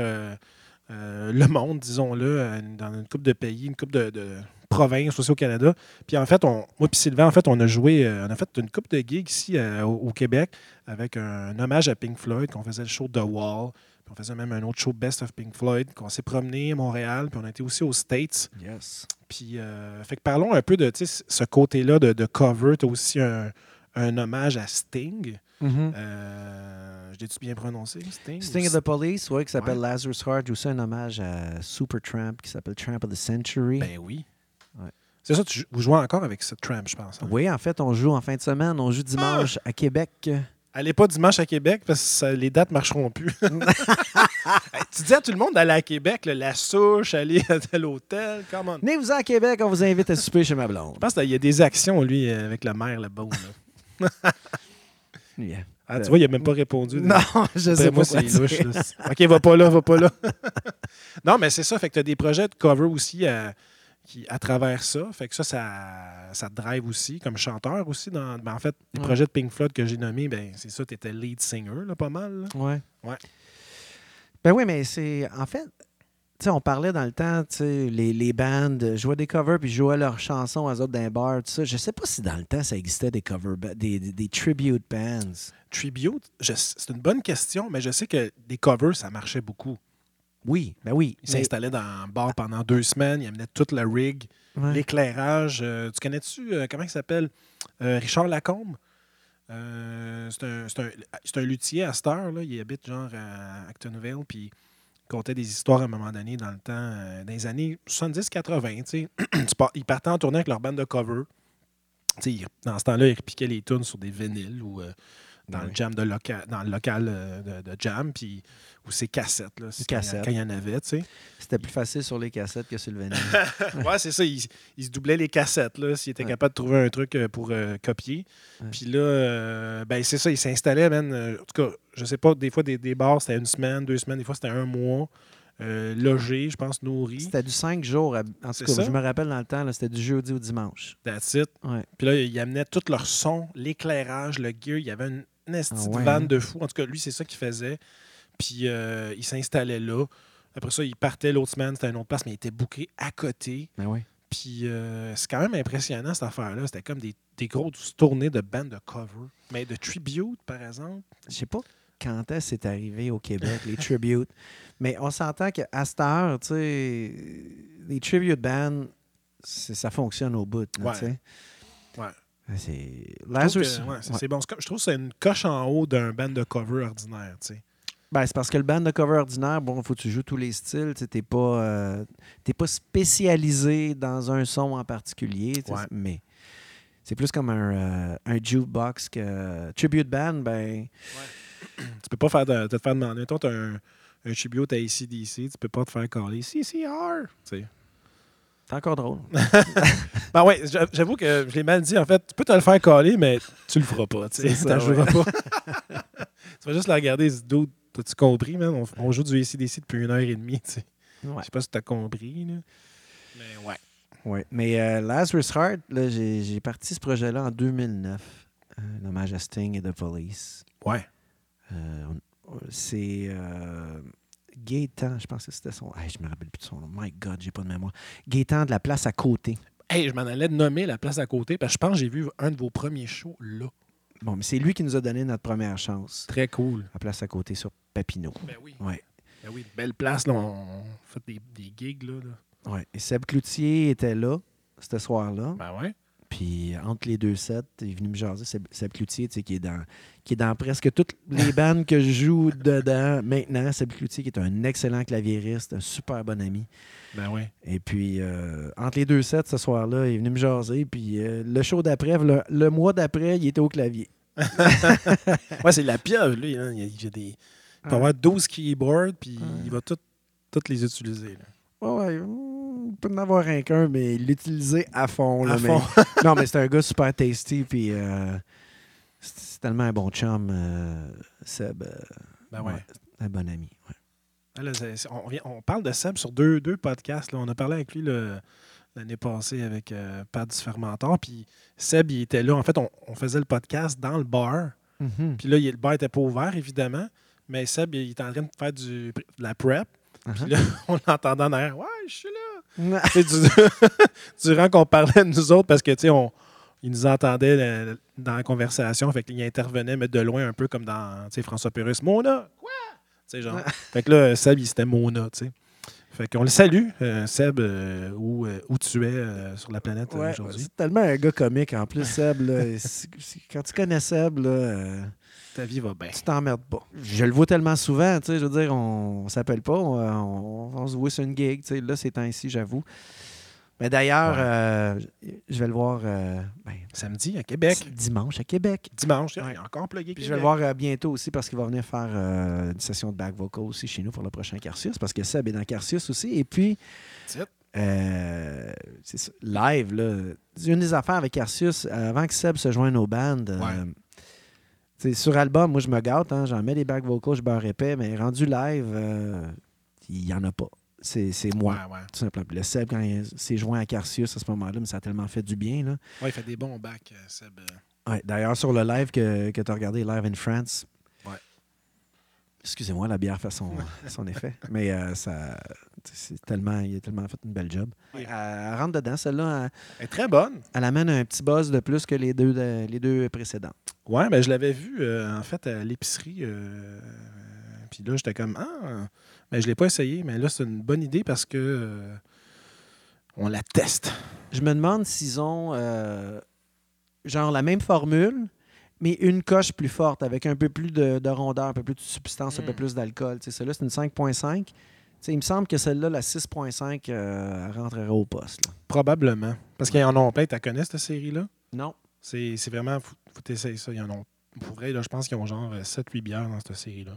le monde, disons-le, dans une coupe de pays, une coupe de, provinces aussi au Canada. Puis en fait, moi et Sylvain, en fait, on a joué, on a fait une coupe de gigs ici au, au Québec avec un, hommage à Pink Floyd, qu'on faisait le show The Wall. Puis on faisait même un autre show Best of Pink Floyd, qu'on s'est promené à Montréal, puis on a été aussi aux States. Yes. Puis, euh, fait que parlons un peu de ce côté-là de, de cover. Tu as aussi un, un hommage à Sting. Mhm. Euh, je l'ai-tu bien prononcé, Sting? Sting of the Police, ouais, qui s'appelle Ouais. Lazarus Heart, aussi un hommage à Supertramp qui s'appelle Tramp of the Century. Ben oui. Ouais. C'est ça, tu, vous jouez encore avec cette tramp, je pense. hein? Oui, en fait, on joue en fin de semaine. On joue Ah! dimanche à Québec. Allez pas dimanche à Québec parce que ça- les dates marcheront plus. Tu dis à tout le monde d'aller à Québec, là, la souche, aller à tel hôtel, comment? Venez-vous à Québec, on vous invite à souper chez ma blonde. Je pense qu'il y a des actions, lui, avec la mère là-bas. là. Yeah. Ah, tu vois, il n'a même pas répondu. Non, je D'après sais moi, pas c'est louche. là. OK, va pas là, va pas là. non, mais c'est ça. Fait que tu as des projets de cover aussi à, qui, à travers ça. Fait que ça, ça, ça te drive aussi, comme chanteur aussi. Dans, ben, en fait, les Ouais. projets de Pink Floyd que j'ai nommés, ben, c'est ça, tu étais lead singer, là, pas mal. là. Ouais. Ouais. Ben oui, mais c'est. En fait, tu sais, on parlait dans le temps, tu sais, les, les bands euh, jouaient des covers puis jouaient leurs chansons aux autres d'un bar, tout ça. Je sais pas si dans le temps ça existait des cover des, des, des tribute bands. Tribute, c'est une bonne question, mais je sais que des covers, ça marchait beaucoup. Oui, ben oui. Ils mais- s'installaient dans le bar pendant deux semaines, ils amenaient toute la rig, ouais. l'éclairage. Euh, tu connais-tu, euh, comment il s'appelle Euh, Richard Lacombe? C'est un, un- un luthier à cette heure, là. il habite genre à Actonville, puis il contait des histoires à un moment donné dans le temps, dans les années 70-80. tu sais. Tu pars- Ils partaient en tournée avec leur bande de cover. Dans ce temps-là, ils repiquaient les tunes sur des vinyles ou dans, le, jam de loca- dans le local euh, de, de jam, puis ou ses cassettes. Là, c'est quand, cassettes. quand il y en avait, tu sais. C'était plus facile sur les cassettes que sur le vinyle. ouais, c'est ça. Il, il se doublait les cassettes, là, s'il était Ouais. capable de trouver un truc euh, pour euh, copier. Ouais. Puis là, euh, ben, c'est ça, il s'installait, man. euh, en tout cas, je sais pas, des fois, des, des bars, c'était une semaine, deux semaines, des fois, c'était un mois. euh, logé, je pense, nourri. C'était du 5 jours. à- En tout cas, ça. je me rappelle dans le temps, c'était du jeudi au dimanche. That's it. Ouais. Puis là, il amenait tout leur son, l'éclairage, le gear. Il y avait une, une esti Ah ouais, vanne hein? de fou. En tout cas, lui, c'est ça qu'il faisait. Puis euh, il s'installait là. Après ça, il partait l'autre semaine, c'était une autre place, mais il était booké à côté. Ben oui. Puis euh, c'est quand même impressionnant, cette affaire-là. C'était comme des, des grosses tournées de bandes de cover. Mais de tribute, par exemple. Je sais pas quand est-ce c'est arrivé au Québec, les tributes. Mais on s'entend qu'à cette heure, tu sais, les tribute bands, ça fonctionne au bout. là, Ouais. Ouais. C'est Lazarus. ouais, ouais. bon. Je trouve que c'est une coche en haut d'un band de cover ordinaire. Ben, c'est parce que le band de cover ordinaire, bon, il faut que tu joues tous les styles. Tu n'es pas, euh, t'es pas spécialisé dans un son en particulier. Ouais. Mais c'est plus comme un, euh, un jukebox que Tribute Band, ben, Tu peux pas faire de, te faire demander. Toi, tu as un, un tribute à ACDC, tu peux pas te faire caller CCR. C'est encore drôle. Ben ouais, j'a- j'avoue que je l'ai mal dit. En fait, tu peux te le faire caler, mais tu le feras pas. Tu T'en joueras pas. tu vas juste la regarder. ce Dude, t'as-tu compris, man? On, on joue du ACDC depuis une heure et demie. Ouais. Je sais pas si t'as compris. Là. Mais ouais. Ouais. Mais euh, Lazarus Heart, là, j'ai, parti ce projet-là en 2009. Euh, L'hommage à Sting et The Police. Ouais. Euh, c'est euh, Gaétan, je pense que c'était son. Hey, je me rappelle plus de son nom. My God, j'ai pas de mémoire. Gaétan de la place à côté. Hey, je m'en allais de nommer la place à côté parce que je pense que j'ai vu un de vos premiers shows là. Bon, mais c'est lui qui nous a donné notre première chance. Très cool. La place à côté sur Papineau. Ben oui. Ouais. Ben oui, belle place. Là. On, on fait des, des gigs. Là, là. ouais. Et Seb Cloutier était là, ce soir-là. Ben ouais. Puis entre les deux sets, il est venu me jaser. Seb, Seb Cloutier, tu sais, qui est dans qui est dans presque toutes les bandes que je joue dedans maintenant. Seb Cloutier, qui est un excellent claviériste, un super bon ami. Ben ouais. Et puis, euh, entre les deux sets ce soir-là, il est venu me jaser. Puis euh, le show d'après, le, le mois d'après, il était au clavier. Ouais, c'est la pieuvre, lui. Hein. Il a, des... Il peut avoir 12 keyboards, puis il va tout- toutes les utiliser. là. Ouais, ouais, peut en avoir un qu'un, mais il l'utilisait à fond. là, À mais- fond. non, mais c'est un gars super tasty. Puis euh, c'est tellement un bon chum, euh, Seb. euh, Ben ouais. un bon ami. ouais. Ah, là, on, vient- on parle de Seb sur deux, deux podcasts. là. On a parlé avec lui l'année passée avec euh, Pat du Fermentor. Puis Seb, il était là. En fait, on, on faisait le podcast dans le bar. Puis là, il- le bar n'était pas ouvert, évidemment. Mais Seb, il était en train de faire du, de la prep. Puis Uh-huh. là, on l'entendait en arrière. Ouais, je suis là. Durant qu'on parlait de nous autres, parce que, tu sais, on, il nous entendait euh, dans la conversation, fait qu'il intervenait, mais de loin, un peu comme dans, François Pérus. Mona! Quoi? Tu sais, genre. fait que là, Seb, il c'était Mona, tu sais. Fait qu'on le salue, euh, Seb, euh, où, euh, où tu es sur la planète Ouais, aujourd'hui. c'est tellement un gars comique en plus, Seb. là. Quand tu connais Seb, là, Ta vie va bien. tu t'emmerdes pas. Je le vois tellement souvent, tu sais, je veux dire, on, on s'appelle pas, on, on- on se voit sur une gig, tu sais, là, ces temps-ci, j'avoue. Mais d'ailleurs, Ouais. euh, je vais le voir euh, ben, Samedi à Québec. dimanche à Québec. Dimanche, Ouais. a encore plugué Puis je vais le voir euh, bientôt aussi parce qu'il va venir faire une session de back vocal aussi chez nous pour le prochain Carcius parce que Seb est dans Carcius aussi. Et puis, c'est ça, live, là, une des affaires avec Carcius, avant que Seb se joigne aux bandes, Ouais. Sur album, moi je me gâte, hein, j'en mets des back vocals, je beurre épais, mais rendu live, euh, il n'y en a pas. C'est moi, Ouais, ouais. tout simplement. Le Seb, quand il s'est joint à Carcius à ce moment-là, mais ça a tellement fait du bien. Là. Ouais, il fait des bons bacs, euh, Seb. euh. Ouais, D'ailleurs, sur le live que, que tu as regardé, Live in France. Excusez-moi, la bière fait son, son effet, mais euh, ça, c'est tellement, il a tellement fait une belle job. Oui. Elle, elle rentre dedans, celle-là, elle, Elle est très bonne. elle amène un petit buzz de plus que les deux, de- les deux précédentes. Ouais, ben je l'avais vu euh, en fait à l'épicerie. euh, puis là, j'étais comme Ah, mais je l'ai pas essayé, mais là, c'est une bonne idée parce que on la teste. Je me demande s'ils ont genre la même formule, mais une coche plus forte, avec un peu plus de, de rondeur, un peu plus de substance, un peu Mm. plus d'alcool. Tu sais, Celle-là, c'est une 5.5. Tu sais, il me semble que celle-là, la 6.5, euh, rentrerait au poste. là. Probablement. Parce qu'ils en ont plein. Tu connais cette série-là? Non. C'est c'est vraiment. Faut, faut essayer ça. Ils en ont Pour vrai, là, je pense qu'ils ont genre 7-8 bières dans cette série-là.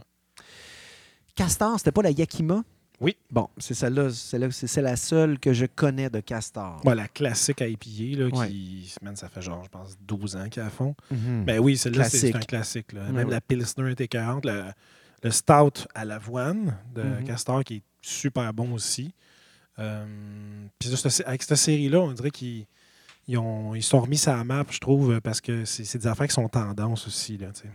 Castor, c'était pas la Yakima? Oui. Bon, c'est celle-là, c'est là- c'est la seule que je connais de Castor. La classique IPA, là, Ouais. qui, man, ça fait genre, je pense, 12 ans qu'elle fond. Mhm. Ben oui, celle-là, c'est un classique. Là. Même la Pilsner était 40, le, le Stout à l'avoine de Mhm. Castor qui est super bon aussi. Euh, Puis avec cette série-là, on dirait qu'ils ils ont, ils sont remis ça à map, je trouve, parce que c'est des affaires qui sont tendances aussi. Là, tu sais.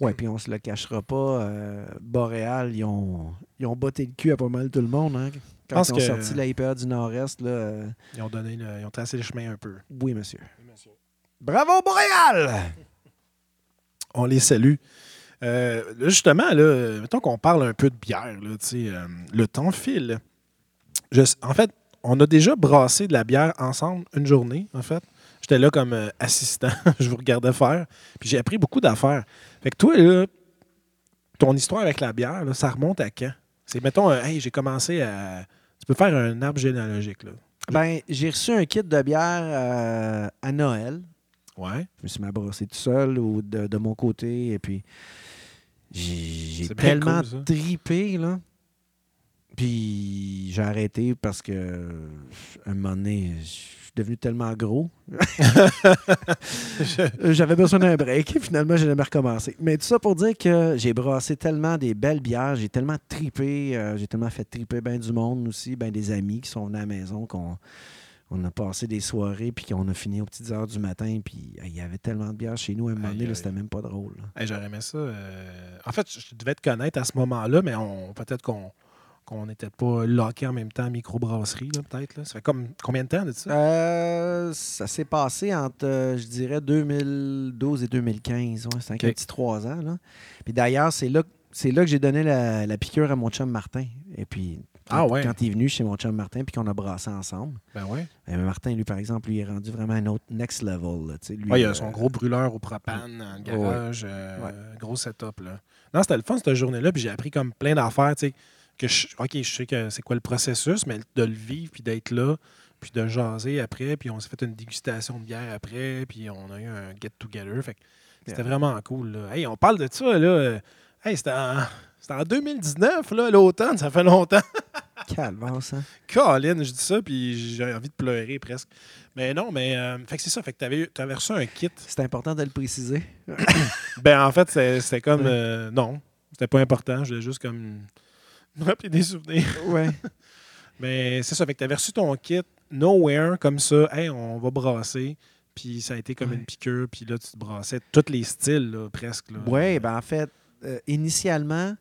Ouais, puis on se le cachera pas. euh, Boréal, ils ont, ils ont botté le cul à pas mal tout le monde. Hein, quand pense ils ont que- sorti la IPA du Nord-Est. Là, euh, ils, ont donné le- ils ont tracé le chemin un peu. oui, monsieur. Bravo, Boréal! On les salue. Euh, là, justement, là, mettons qu'on parle un peu de bière. Là, tu sais, euh, le temps file. Je- en fait, on a déjà brassé de la bière ensemble une journée, en fait. J'étais là comme euh, assistant. je vous regardais faire. Puis j'ai appris beaucoup d'affaires. Fait que toi, là, ton histoire avec la bière, là, ça remonte à quand? C'est, mettons, euh, hey, j'ai commencé à... Tu peux faire un arbre généalogique, là. Ben, j'ai reçu un kit de bière euh, à Noël. Ouais. Je me suis mis brossé tout seul ou de, de mon côté. Et puis, j'ai tellement cool, tripé, là. Puis, j'ai arrêté parce que, un moment donné, je suis devenu tellement gros. J'avais besoin d'un break. Finalement, j'ai jamais recommencé. Mais tout ça pour dire que j'ai brassé tellement des belles bières, j'ai tellement tripé, euh, j'ai tellement fait triper bien du monde aussi, ben des amis qui sont venus à la maison, qu'on on a passé des soirées, puis qu'on a fini aux petites heures du matin, puis il y avait tellement de bières chez nous, à un moment donné, c'était même pas drôle. Hey, J'aurais aimé ça. euh, En fait, je devais te connaître à ce moment-là, mais on... peut-être qu'on qu'on n'était pas lockés en même temps à microbrasserie, là, peut-être. là? Ça fait comme combien de temps de ça? Euh, ça s'est passé entre, euh, je dirais, 2012 et 2015. Ouais, c'est un Ok. petit trois ans. Là. Puis d'ailleurs, c'est là, c'est là que j'ai donné la, la piqûre à mon chum Martin. Et puis, quand, Ah ouais. quand il est venu chez mon chum Martin puis qu'on a brassé ensemble, Ben ouais. euh, Martin, lui, par exemple, lui, il est rendu vraiment un autre next level. Là, lui, Ouais, il a son gros brûleur au propane dans le garage. Gros setup. Là. Non, c'était le fun cette journée-là. Puis j'ai appris comme plein d'affaires. tu sais, Que je, OK, je sais que c'est quoi le processus, mais de le vivre, puis d'être là, puis de jaser après. Puis on s'est fait une dégustation de bière après. Puis on a eu un get-together. Fait c'était Yeah. vraiment cool. Là. Hey, on parle de ça. là. euh, Hey, c'était en, c'était en 2019, là, l'automne. Ça fait longtemps. Calvasse, hein? Colin, je dis ça, puis j'ai envie de pleurer presque. Mais non, mais. euh, fait que c'est ça. Fait que t'avais, t'avais reçu un kit. C'est important de le préciser. Ben, en fait, c'était comme. Euh, non, c'était pas important. Je voulais juste comme. me rappeler des souvenirs. Ouais. Mais c'est ça. Fait que t'avais reçu ton kit Nowhere, comme ça. Hey, on va brasser. Puis ça a été comme Ouais. une piqûre. Puis là, tu te brassais tous les styles, là, presque. Oui, ben en fait, euh, initialement,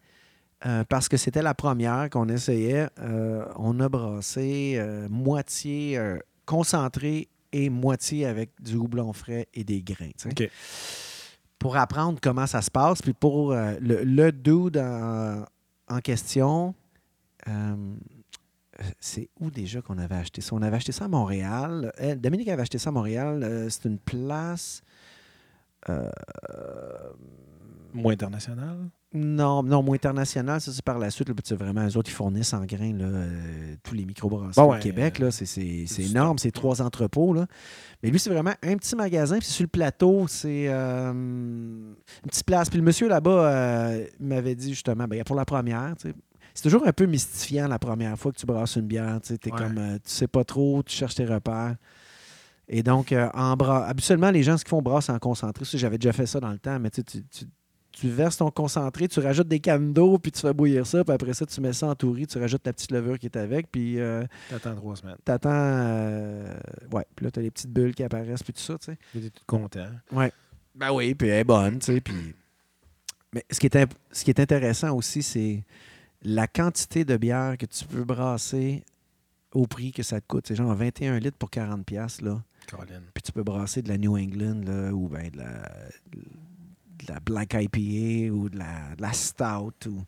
euh, parce que c'était la première qu'on essayait, euh, on a brassé moitié concentré et moitié avec du houblon frais et des grains. tu. OK. Pour apprendre comment ça se passe, puis pour le, le dude en, en question, euh, c'est où déjà qu'on avait acheté ça? On avait acheté ça à Montréal. Euh, Dominique avait acheté ça à Montréal. Euh, c'est une place. Moins international. Non, non, moins international, ça c'est par la suite. là, parce que vraiment, eux autres, ils fournissent en grains là, euh, tous les microbrasseries Bon, ouais, au Québec. euh, là, c'est, énorme, c'est trois entrepôts. Là. Mais lui, c'est vraiment un petit magasin. Puis sur le plateau, c'est euh, une petite place. Puis le monsieur là-bas euh, m'avait dit justement, ben, pour la première, tu sais, c'est toujours un peu mystifiant la première fois que tu brasses une bière. Tu sais, Ouais. comme, tu sais pas trop, tu cherches tes repères. Et donc, euh, en bras, habituellement, les gens, ce qu'ils font, brassent en concentré. J'avais déjà fait ça dans le temps, mais tu, sais, tu, tu, tu verses ton concentré, tu rajoutes des cannes d'eau, puis tu fais bouillir ça, puis après ça, tu mets ça en tourie, tu rajoutes la petite levure qui est avec, puis euh, T'attends trois semaines. t'attends. euh, ouais, puis là, t'as les petites bulles qui apparaissent, puis tout ça, tu sais. J'étais tout content. Ouais. Ben oui, puis elle est bonne, tu sais. Puis... Mais ce qui, est imp- ce qui est intéressant aussi, c'est la quantité de bière que tu peux brasser au prix que ça te coûte. C'est genre 21 litres pour 40$, piastres, là. Colin. Puis tu peux brasser de la New England, là, ou ben de la, de la Black IPA, ou de la, de la Stout. Ou...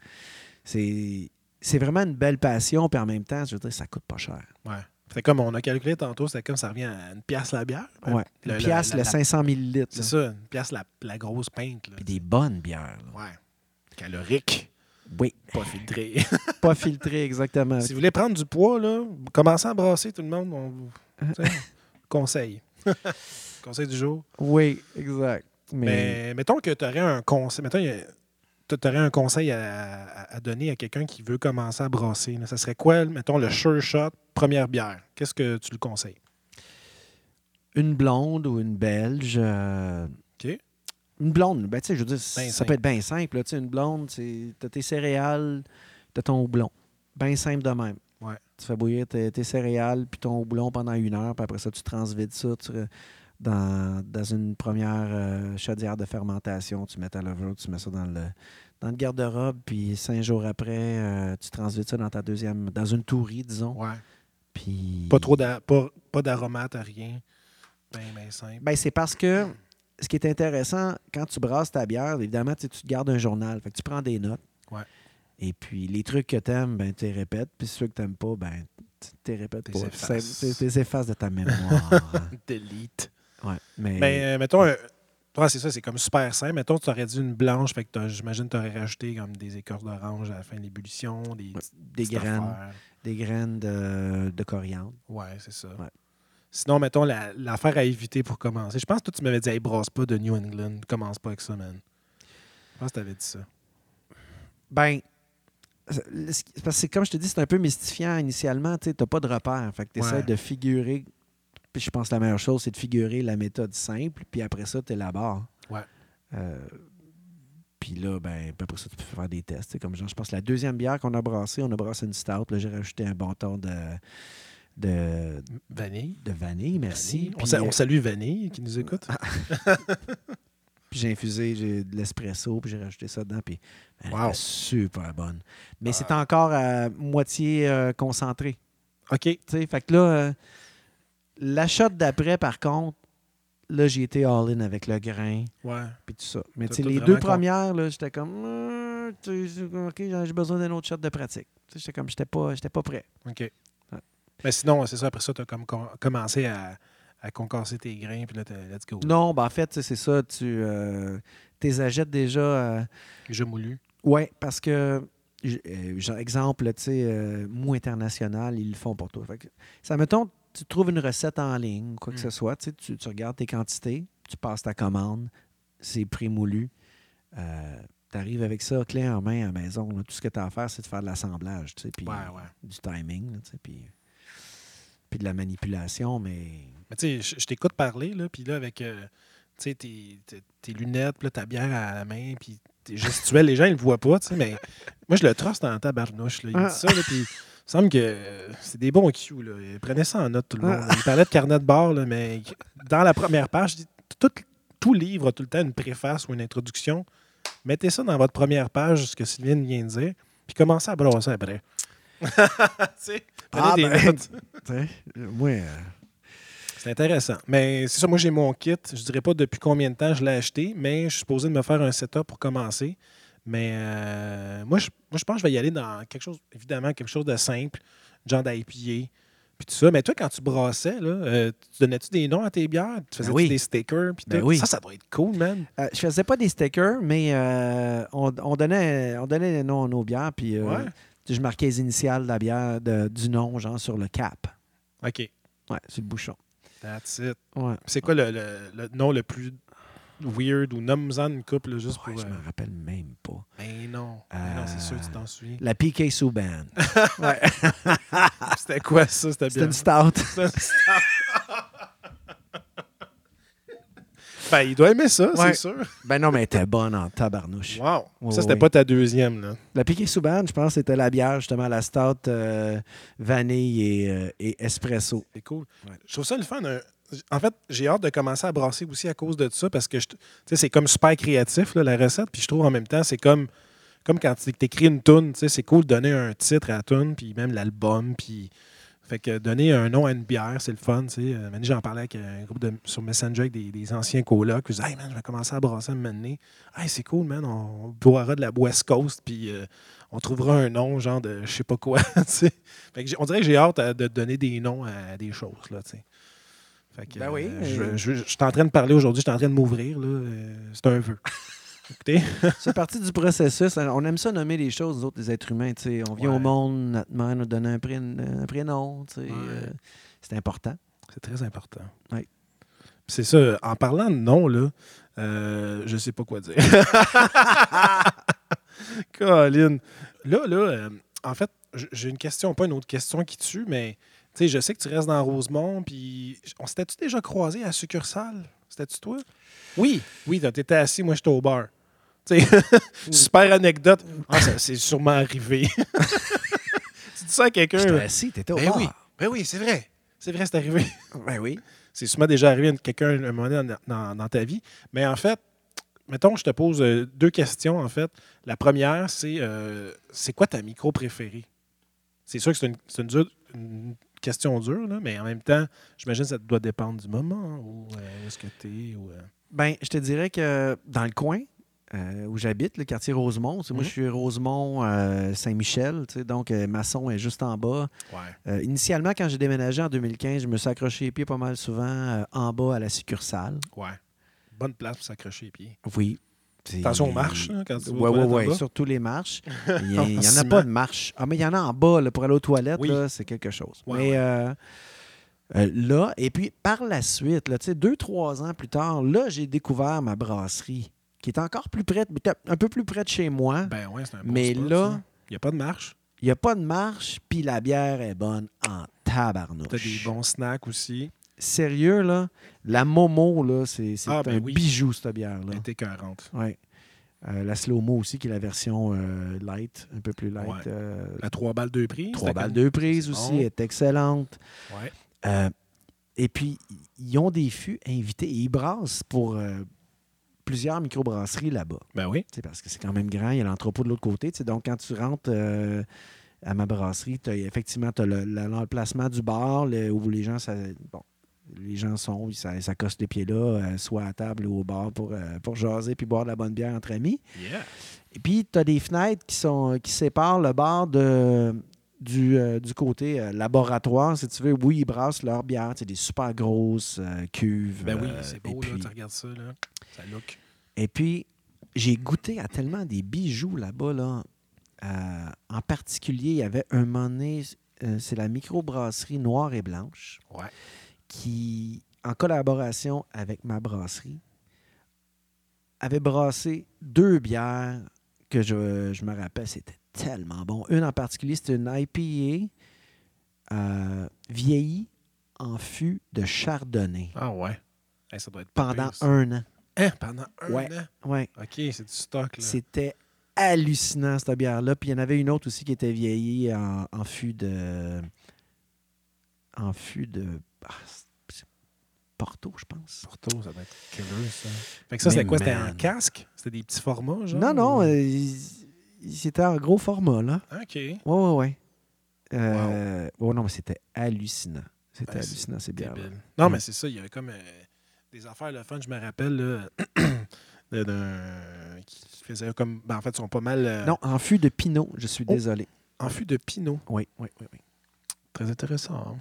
C'est... C'est vraiment une belle passion, puis en même temps, je veux dire, ça coûte pas cher. Ouais. C'était comme on a calculé tantôt, c'était comme ça revient à une pièce la bière. Ouais. Le- Une le- pièce, la- le la- 500 millilitres. C'est ça, une pièce la, la grosse pinte. Là. Puis des bonnes bières. là. Ouais. Calorique, Oui. pas filtré. Pas filtrées, exactement. si vous voulez prendre du poids, là, commencez à brasser tout le monde. On vous conseille. conseil du jour. Oui, exact. Mais, Mais mettons que tu aurais un conseil. Mettons, tu aurais un conseil à, à- à donner à quelqu'un qui veut commencer à brasser. là. Ça serait quoi, mettons, le sure shot, première bière? Qu'est-ce que tu le conseilles? une blonde ou une belge. euh, OK. Une blonde, ben, je veux dire, ça simple. peut être bien simple. là, une blonde, tu as tes céréales, tu ton houblon. Bien simple de même. Ouais. Tu fais bouillir tes, tes céréales puis ton houblon pendant une heure, puis après ça, tu transvides ça tu dans, dans une première euh, chaudière de fermentation. Tu mets ta levure, tu mets ça dans le, dans le garde-robe, puis cinq jours après, euh, tu transvides ça dans ta deuxième, dans une tourie, disons. Ouais. Puis... Pas trop d'a- pas, pas d'aromate, rien. Ben, ben simple. Ben, c'est parce que ce qui est intéressant, quand tu brasses ta bière, évidemment, tu te gardes un journal. Fait que tu prends des notes. Ouais. Et puis, les trucs que tu aimes, ben, tu les répètes. Puis ceux que tu n'aimes pas, ben, tu les répètes T'es pas. Tu les effaces de ta mémoire. Delete. Ouais. Mais, euh, mettons, toi, c'est ça, c'est comme super simple. Mettons, tu aurais dit une blanche, fait que j'imagine que tu aurais rajouté comme des écorces d'orange à la fin de l'ébullition, des, des graines, affaires. des graines de, de coriandre. Ouais, c'est ça. Ouais. Sinon, mettons, la- l'affaire à éviter pour commencer. Je pense que toi, tu m'avais dit, hey, brasse pas de New England. Commence pas avec ça, man. Je pense que tu avais dit ça. Ben, c'est comme je te dis, c'est un peu mystifiant initialement. Tu n'as pas de repère. Fait que tu essaies Ouais. de figurer. Puis je pense que la meilleure chose, c'est de figurer la méthode simple. Puis après ça, tu élabores. Ouais. Euh, puis là, ben, après ça, tu peux faire des tests. Tu sais, Comme genre, je pense que la deuxième bière qu'on a brassée, on a brassé une stout. Là, j'ai rajouté un bon ton de, de, Vanille. de vanille, merci. Vanille. On, Puis, sa- euh, on salue Vanille qui nous écoute. Puis j'ai infusé j'ai de l'espresso, puis j'ai rajouté ça dedans, puis elle Wow. était super bonne. Mais c'est encore à moitié euh, concentré. OK. tu sais. Fait que là, la shot d'après, par contre, là, j'ai été all-in avec le grain, Ouais. puis tout ça. Mais les deux premières, là, j'étais comme, Euh, OK, j'ai besoin d'un autre shot de pratique. Tu sais, J'étais comme, j'étais pas, j'étais pas prêt. OK. Mais sinon, c'est ça. Après ça, tu as comme com- commencé à, à concasser tes grains, puis là, let's go. Non, ben en fait, tu sais, c'est ça, tu euh, tes achètes déjà. euh, Déjà moulu. Oui, parce que, euh, genre, exemple, tu sais, euh, Mou International, ils le font pour toi. Fait que, ça, mettons, tu trouves une recette en ligne, quoi que Mm. ce soit, tu, tu, regardes tes quantités, tu passes ta commande, c'est prémoulu. Euh, tu arrives avec ça clé en main à la maison. là. Tout ce que tu as à faire, c'est de faire de l'assemblage, puis Ouais, ouais. du timing, puis, puis de la manipulation, mais... Mais tu sais, je- t'écoute parler, là, puis là, avec euh, tu sais, tes, tes- tes lunettes, puis ta bière à la main, puis tes gestuels, les gens, ils le voient pas, tu sais, mais moi, je le truste en tabarnouche, là. Il me Ah. dit ça, là, puis il me semble que euh, c'est des bons cues, là. Prenez ça en note, tout le monde. Ah. Il parlait de carnet de bord, là, mais dans la première page, tout, tout livre a tout le temps une préface ou une introduction. Mettez ça dans votre première page, ce que Sylvain vient de dire, puis commencez à brasser après. prenez Ah, des ben, notes. moi... euh, C'est intéressant. Mais c'est ça, moi j'ai mon kit. Je dirais pas depuis combien de temps je l'ai acheté, mais je suis supposé de me faire un setup pour commencer. Mais euh, moi, je, moi, je pense que je vais y aller dans quelque chose, évidemment, quelque chose de simple, genre d'IPA, puis tout ça. Mais toi, quand tu brassais, là, euh, tu donnais-tu des noms à tes bières? Tu faisais oui. des stickers? Puis Ben oui. Ça, ça doit être cool, man. Euh, je faisais pas des stickers, mais euh, on, on donnait, on donnait les noms à nos bières, puis Ouais. je marquais les initiales de la bière, de- du nom, genre sur le cap. OK. Ouais, sur le bouchon. That's it. Ouais. C'est quoi le, le- le nom le plus weird ou nomme-en une là, juste Ouais, pour. je euh, m'en rappelle même pas. Mais non. Mais non, c'est sûr que tu t'en souviens. La PK Souban. ouais. C'était quoi ça? C'était C'était bien. une stout. C'est un star. ben, il doit aimer ça, Ouais. c'est sûr. ben non, mais elle était bonne en tabarnouche. Wow. Ouais, ça, c'était pas ta deuxième, là. La PK Souban, je pense, c'était la bière, justement, la stout euh, vanille et, euh, et espresso. C'est cool. Je trouve ça le fun. un- En fait, j'ai hâte de commencer à brasser aussi à cause de ça parce que je- c'est comme super créatif, la recette. Puis je trouve en même temps, c'est comme, comme quand tu écris une toune. tu sais, C'est cool de donner un titre à la toune, puis même l'album. Puis. Fait que donner un nom à une bière, c'est le fun. Euh, j'en parlais avec un groupe de, sur Messenger avec des, anciens colocs. Ils disaient Hey man, je vais commencer à brasser à moment donné. Hey, c'est cool, man. On boira de la West Coast, puis euh, on trouvera un nom, genre de je sais pas quoi. fait que on dirait que j'ai hâte à- de donner des noms à des choses. Là, tu sais. Fait que, Ben oui, euh, je, je- je suis en train de parler aujourd'hui, je suis en train de m'ouvrir. Euh, c'est un vœu. Écoutez, C'est partie du processus. On aime ça nommer les choses, nous autres, les êtres humains. On vient Ouais. au monde, notre mère nous donne un, pré- un prénom. Ouais. euh, c'est important. c'est très important. Oui. C'est ça. En parlant de nom, là, Euh, je sais pas quoi dire. Colin. Là, là, en fait, j'ai une question, pas une autre question qui tue, mais sais, je sais que tu restes dans Rosemont, puis on s'était-tu déjà croisé à la succursale? C'était-tu toi? Oui, oui, t'étais assis, moi j'étais au bar. Super anecdote. Ah, ça, c'est sûrement arrivé. tu dis ça à quelqu'un? J'étais assis, t'étais au Ben bar. oui, ben oui, c'est vrai. C'est vrai, c'est arrivé. Ben oui. C'est sûrement déjà arrivé à quelqu'un un moment donné dans, dans- dans ta vie. Mais en fait, mettons, je te pose euh, deux questions, en fait. La première, c'est euh, c'est quoi ta micro préférée? C'est sûr que c'est une, une question dure, là, mais en même temps, j'imagine que ça doit dépendre du moment où, euh, où est-ce que tu es. Euh, Ben, je te dirais que dans le coin euh, où j'habite, le quartier Rosemont, moi Mhm. je suis Rosemont, euh, Saint-Michel, tu sais, donc Masson est juste en bas. Ouais. Initialement, quand j'ai déménagé en 2015, je me suis accroché les pieds pas mal souvent en bas à la succursale. Ouais. Bonne place pour s'accrocher les pieds. Oui. Attention aux marches, hein, quand tu vas Oui, oui, oui, surtout les marches. Il n'y En a pas de marche. Ah, mais il y en a en bas là, pour aller aux toilettes, Oui. c'est quelque chose. Ouais, mais ouais. euh, euh, là, et puis par la suite, là, deux, trois ans plus tard, là, j'ai découvert ma brasserie, qui est encore plus près, de- un peu plus près de chez moi. Ben ouais, c'est un beau mais là. Il n'y a pas de marche. il n'y a pas de marche, puis la bière est bonne en tabarnouche. Tu as des bons snacks aussi. Sérieux, là, la Momo, là, c'est Ah, ben un oui. bijou, cette bière-là. Elle était 40. Ouais. Euh, la slow-mo aussi, qui est la version euh, light, un peu plus light. Ouais. euh, La 3 balles 2 prises. Trois c'était balles comme- deux prises c'est aussi, est excellente. Ouais. Et puis, ils ont des fûts invités et ils brassent pour plusieurs microbrasseries là-bas. Ben oui. Parce que c'est quand même grand, il y a l'entrepôt de l'autre côté. Donc, quand tu rentres à ma brasserie, t'as- effectivement, tu as l'emplacement du bar le- où les gens, ça- bon, les gens sont, ils s'a- s'accostent les pieds là, euh, soit à table ou au bar pour, euh, pour jaser puis boire de la bonne bière entre amis. Yeah. Et puis, tu as des fenêtres qui, sont, qui séparent le bar de, du, euh, du côté euh, laboratoire, si tu veux. Oui, ils brassent leur bière. C'est des super grosses euh, cuves. Ben oui, c'est beau, là. Tu regardes ça, là. Ça look. et puis, j'ai goûté à tellement des bijoux là-bas. Là. En particulier, il y avait un moment donné, c'est la microbrasserie Noire et Blanche Ouais. Qui, en collaboration avec ma brasserie, avait brassé deux bières que je, je me rappelle, c'était tellement bon. Une en particulier, c'était une IPA euh, vieillie en fût de chardonnay Ah ouais. Hey, ça doit être pendant pire, ça. un an. Hein, pendant un Ouais. an? Ouais. OK, c'est du stock, là. C'était hallucinant, cette bière-là. Puis il y en avait une autre aussi qui était vieillie en, en fût de. En fût de. ah, Porto, je pense. Porto, ça doit être killer, ça. Fait que ça, c'était quoi? C'était en man. casque? C'était des petits formats, genre? Non, non, ou- euh, c'était en gros format, là. OK. Ouais, ouais, ouais. Euh, oh non, mais c'était hallucinant. C'était Ben, c'est hallucinant, ces bières Débile. Non, mais c'est ça, il y avait comme euh, des affaires, le fun, je me rappelle, là, d'un- qui faisait comme. Ben, en fait, ils sont pas mal. euh, Non, en fût de Pinot, je suis Oh. désolé. En fût de Pinot. Oui, oui, oui, oui. Très intéressant. hein?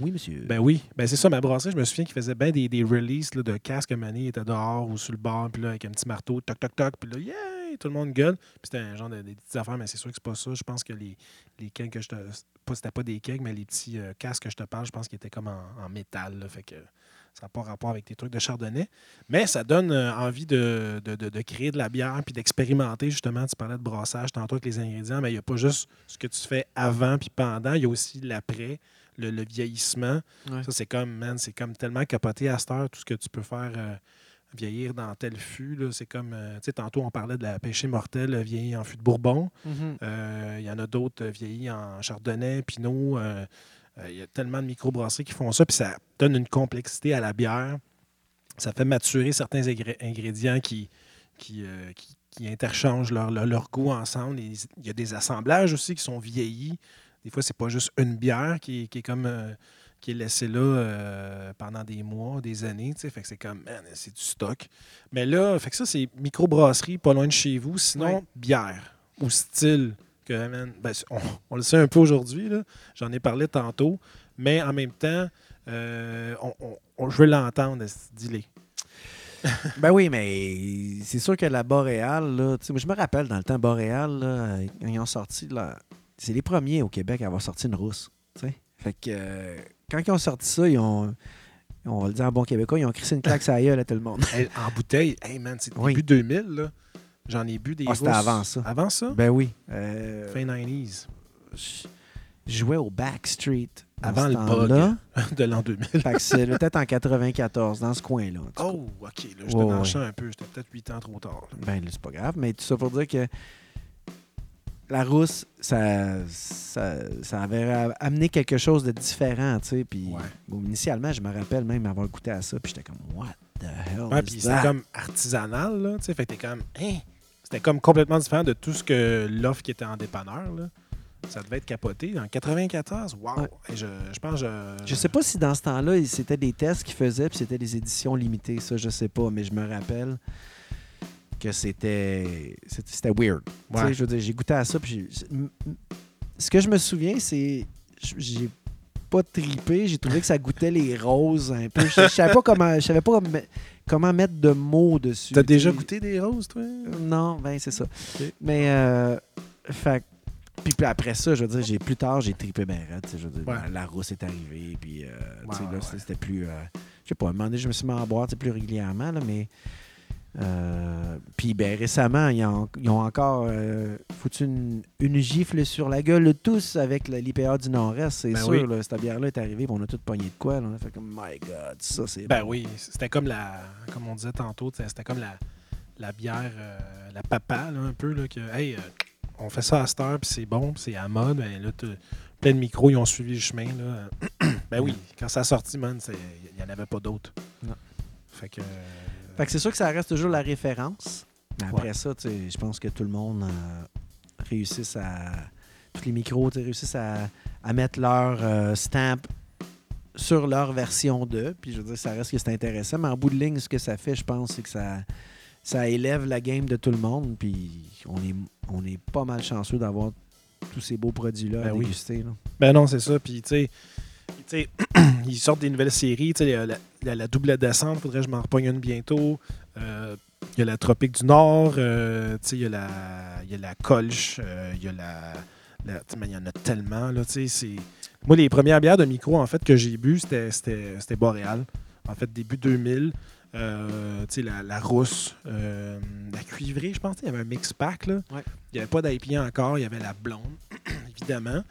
Oui, monsieur. Ben oui, ben c'est ça, ma brasserie, je me souviens qu'il faisait bien des, des releases là, de casques mané, il était dehors ou sur le bar, puis là, avec un petit marteau, toc, toc, toc, puis là, yeah, tout le monde gueule. Puis c'était un genre de des petites affaires, mais c'est sûr que c'est pas ça. Je pense que les, les kegs que je te. Pas, c'était pas des kegs, mais les petits euh, casques que je te parle, je pense qu'ils étaient comme en, en métal, là, fait que ça n'a pas rapport avec tes trucs de chardonnay. Mais ça donne euh, envie de, de, de- de créer de la bière, puis d'expérimenter, justement. Tu parlais de brassage tantôt avec les ingrédients, mais il n'y a pas juste ce que tu fais avant puis pendant, il y a aussi l'après, le, le vieillissement. Ouais. Ça, c'est comme, man, c'est comme tellement capoté à cette heure, tout ce que tu peux faire euh, vieillir dans tel fût. C'est comme, euh, tu sais, tantôt, on parlait de la pêchée mortelle vieillie en fût de Bourbon. Mhm. Euh, Il y en a d'autres vieillis en chardonnay, pinot. Euh, euh, Il y a tellement de microbrasseries qui font ça, puis ça donne une complexité à la bière. Ça fait maturer certains ingré- ingrédients qui, qui, euh, qui, qui interchangent leur, leur, leur goût ensemble. Il y a des assemblages aussi qui sont vieillis. Des fois, c'est pas juste une bière qui, est- qui est comme euh, qui est laissée là pendant des mois, des années. Fait que c'est comme, man, c'est du stock. Mais là, fait que ça, c'est microbrasserie pas loin de chez vous. Sinon, bière ou style que, man, ben, on, on le sait un peu aujourd'hui. J'en ai parlé tantôt. Mais en même temps, euh, on, on- on- je veux l'entendre. Dis-les. Ben oui, mais c'est sûr que la Boréal, là, moi, je me rappelle dans le temps Boréal, là, ils ont sorti, c'est les premiers au Québec à avoir sorti une rousse. Fait que euh, quand ils ont sorti ça, ils ont, on va le dire en bon québécois, ils ont crissé une claque ça gueule à tout le monde. En bouteille, hey man, c'est Oui. début 2000, là. J'en ai bu des Ah, c'était avant ça. Avant ça? Ben oui. Euh, Fin 90s. je jouais au Backstreet. Avant le temps-là. de l'an 2000. Fait que c'est peut-être en 94, dans ce coin-là. Oh, OK. Là, je Ouais, te ouais. un peu. J'étais peut-être 8 ans trop tard. là. Ben, là, c'est pas grave, mais tout ça pour dire que la rousse, ça, ça, ça avait amené quelque chose de différent, tu sais. Puis Ouais. bon, initialement, je me rappelle même avoir goûté à ça, puis j'étais comme, what the hell Ouais, is puis c'était comme artisanal, là. Tu sais, fait que t'es comme, hein? C'était comme complètement différent de tout ce que l'offre qui était en dépanneur, là. Ça devait être capoté. En 94, wow! Ouais. Et je, je pense je... Je sais pas si dans ce temps-là, c'était des tests qu'ils faisaient, puis c'était des éditions limitées, ça, je sais pas, mais je me rappelle que c'était c'était weird. Tu sais, Ouais. Je veux dire, j'ai goûté à ça, puis ce que je me souviens, c'est j'ai pas tripé, j'ai trouvé que ça goûtait les roses un peu. Je, je savais pas comment, je savais pas comment, mettre de mots dessus. T'as déjà goûté des roses, toi? Non, ben c'est ça. Mais euh, fait puis, après ça, je veux dire, j'ai plus tard, j'ai tripé ben raide, je veux dire, Ouais. la, rousse est arrivée, puis euh, tu sais, Ouais, là, ouais, c'était- plus, euh, je sais pas, à un moment donné, je me suis mis à boire, plus régulièrement, là, mais euh, puis ben récemment, ils ont, ils ont encore euh, foutu une, une gifle sur la gueule tous avec l'IPA du Nord-Est, c'est Ben sûr, oui. là, cette bière-là est arrivée, on a tout pogné de quoi, là, on a fait comme, my God, ça c'est Ben bon. oui, c'était comme la... Comme on disait tantôt, c'était comme la, la bière, euh, la papa, là, un peu, là, que, hey, euh, on fait ça à cette heure, puis c'est bon, puis c'est à mode. Ben là, plein de micros, ils ont suivi le chemin, là. ben oui, quand ça a sorti, man, il n'y en avait pas d'autres. Non. Fait que... Fait que c'est sûr que ça reste toujours la référence. Mais après Ouais. ça, je pense que tout le monde euh, réussisse à. Tous les micros réussissent à, à mettre leur euh, stamp sur leur version 2. Puis je veux dire, ça reste que c'est intéressant. Mais en bout de ligne, ce que ça fait, je pense, c'est que ça, ça élève la game de tout le monde. Puis on est, on est pas mal chanceux d'avoir tous ces beaux produits-là à Ben oui. déguster. là. Ben non, c'est ça. Puis, tu sais, ils sortent des nouvelles séries. Tu sais, la, la- la double descente, faudrait que je m'en repogne une bientôt. Euh, Il y a la Tropique du Nord. euh, il y a la, il y a la Colch. euh, Il y a la. il y en a tellement. Là. Moi, les premières bières de micro, en fait, que j'ai bu, c'était, Boréal. En fait, début 2000. Euh, la, la rousse, euh, la cuivrée, je pense. Il y avait un mix pack. Là. Ouais. Il n'y avait pas d'IPA encore. Il y avait la blonde, évidemment.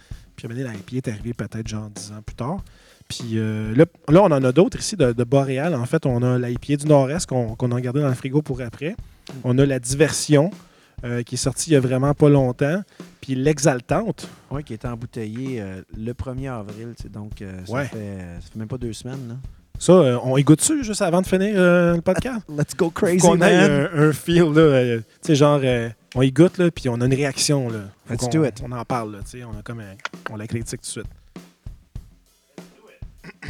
Donné, l'IPA est arrivé peut-être genre 10 ans plus tard. Puis euh, là, là, on en a d'autres ici de, de Boréal. En fait, on a l'IPA du Nord-Est qu'on a gardé dans le frigo pour après. On a la Diversion euh, qui est sortie il y a vraiment pas longtemps. Puis l'Exaltante. Ouais, qui était embouteillé euh, le 1er avril. Donc, euh, ça, Ouais. fait, ça fait même pas deux semaines. Là. Ça, euh, on y goûte dessus juste avant de finir euh, le podcast? Let's go Faut crazy, ait man! un, un feel, là. euh, tu sais, genre, euh, on y goûte, là, puis on a une réaction, là. Faut Let's do it. On en parle, là, tu sais. On a comme un- on la critique tout de suite.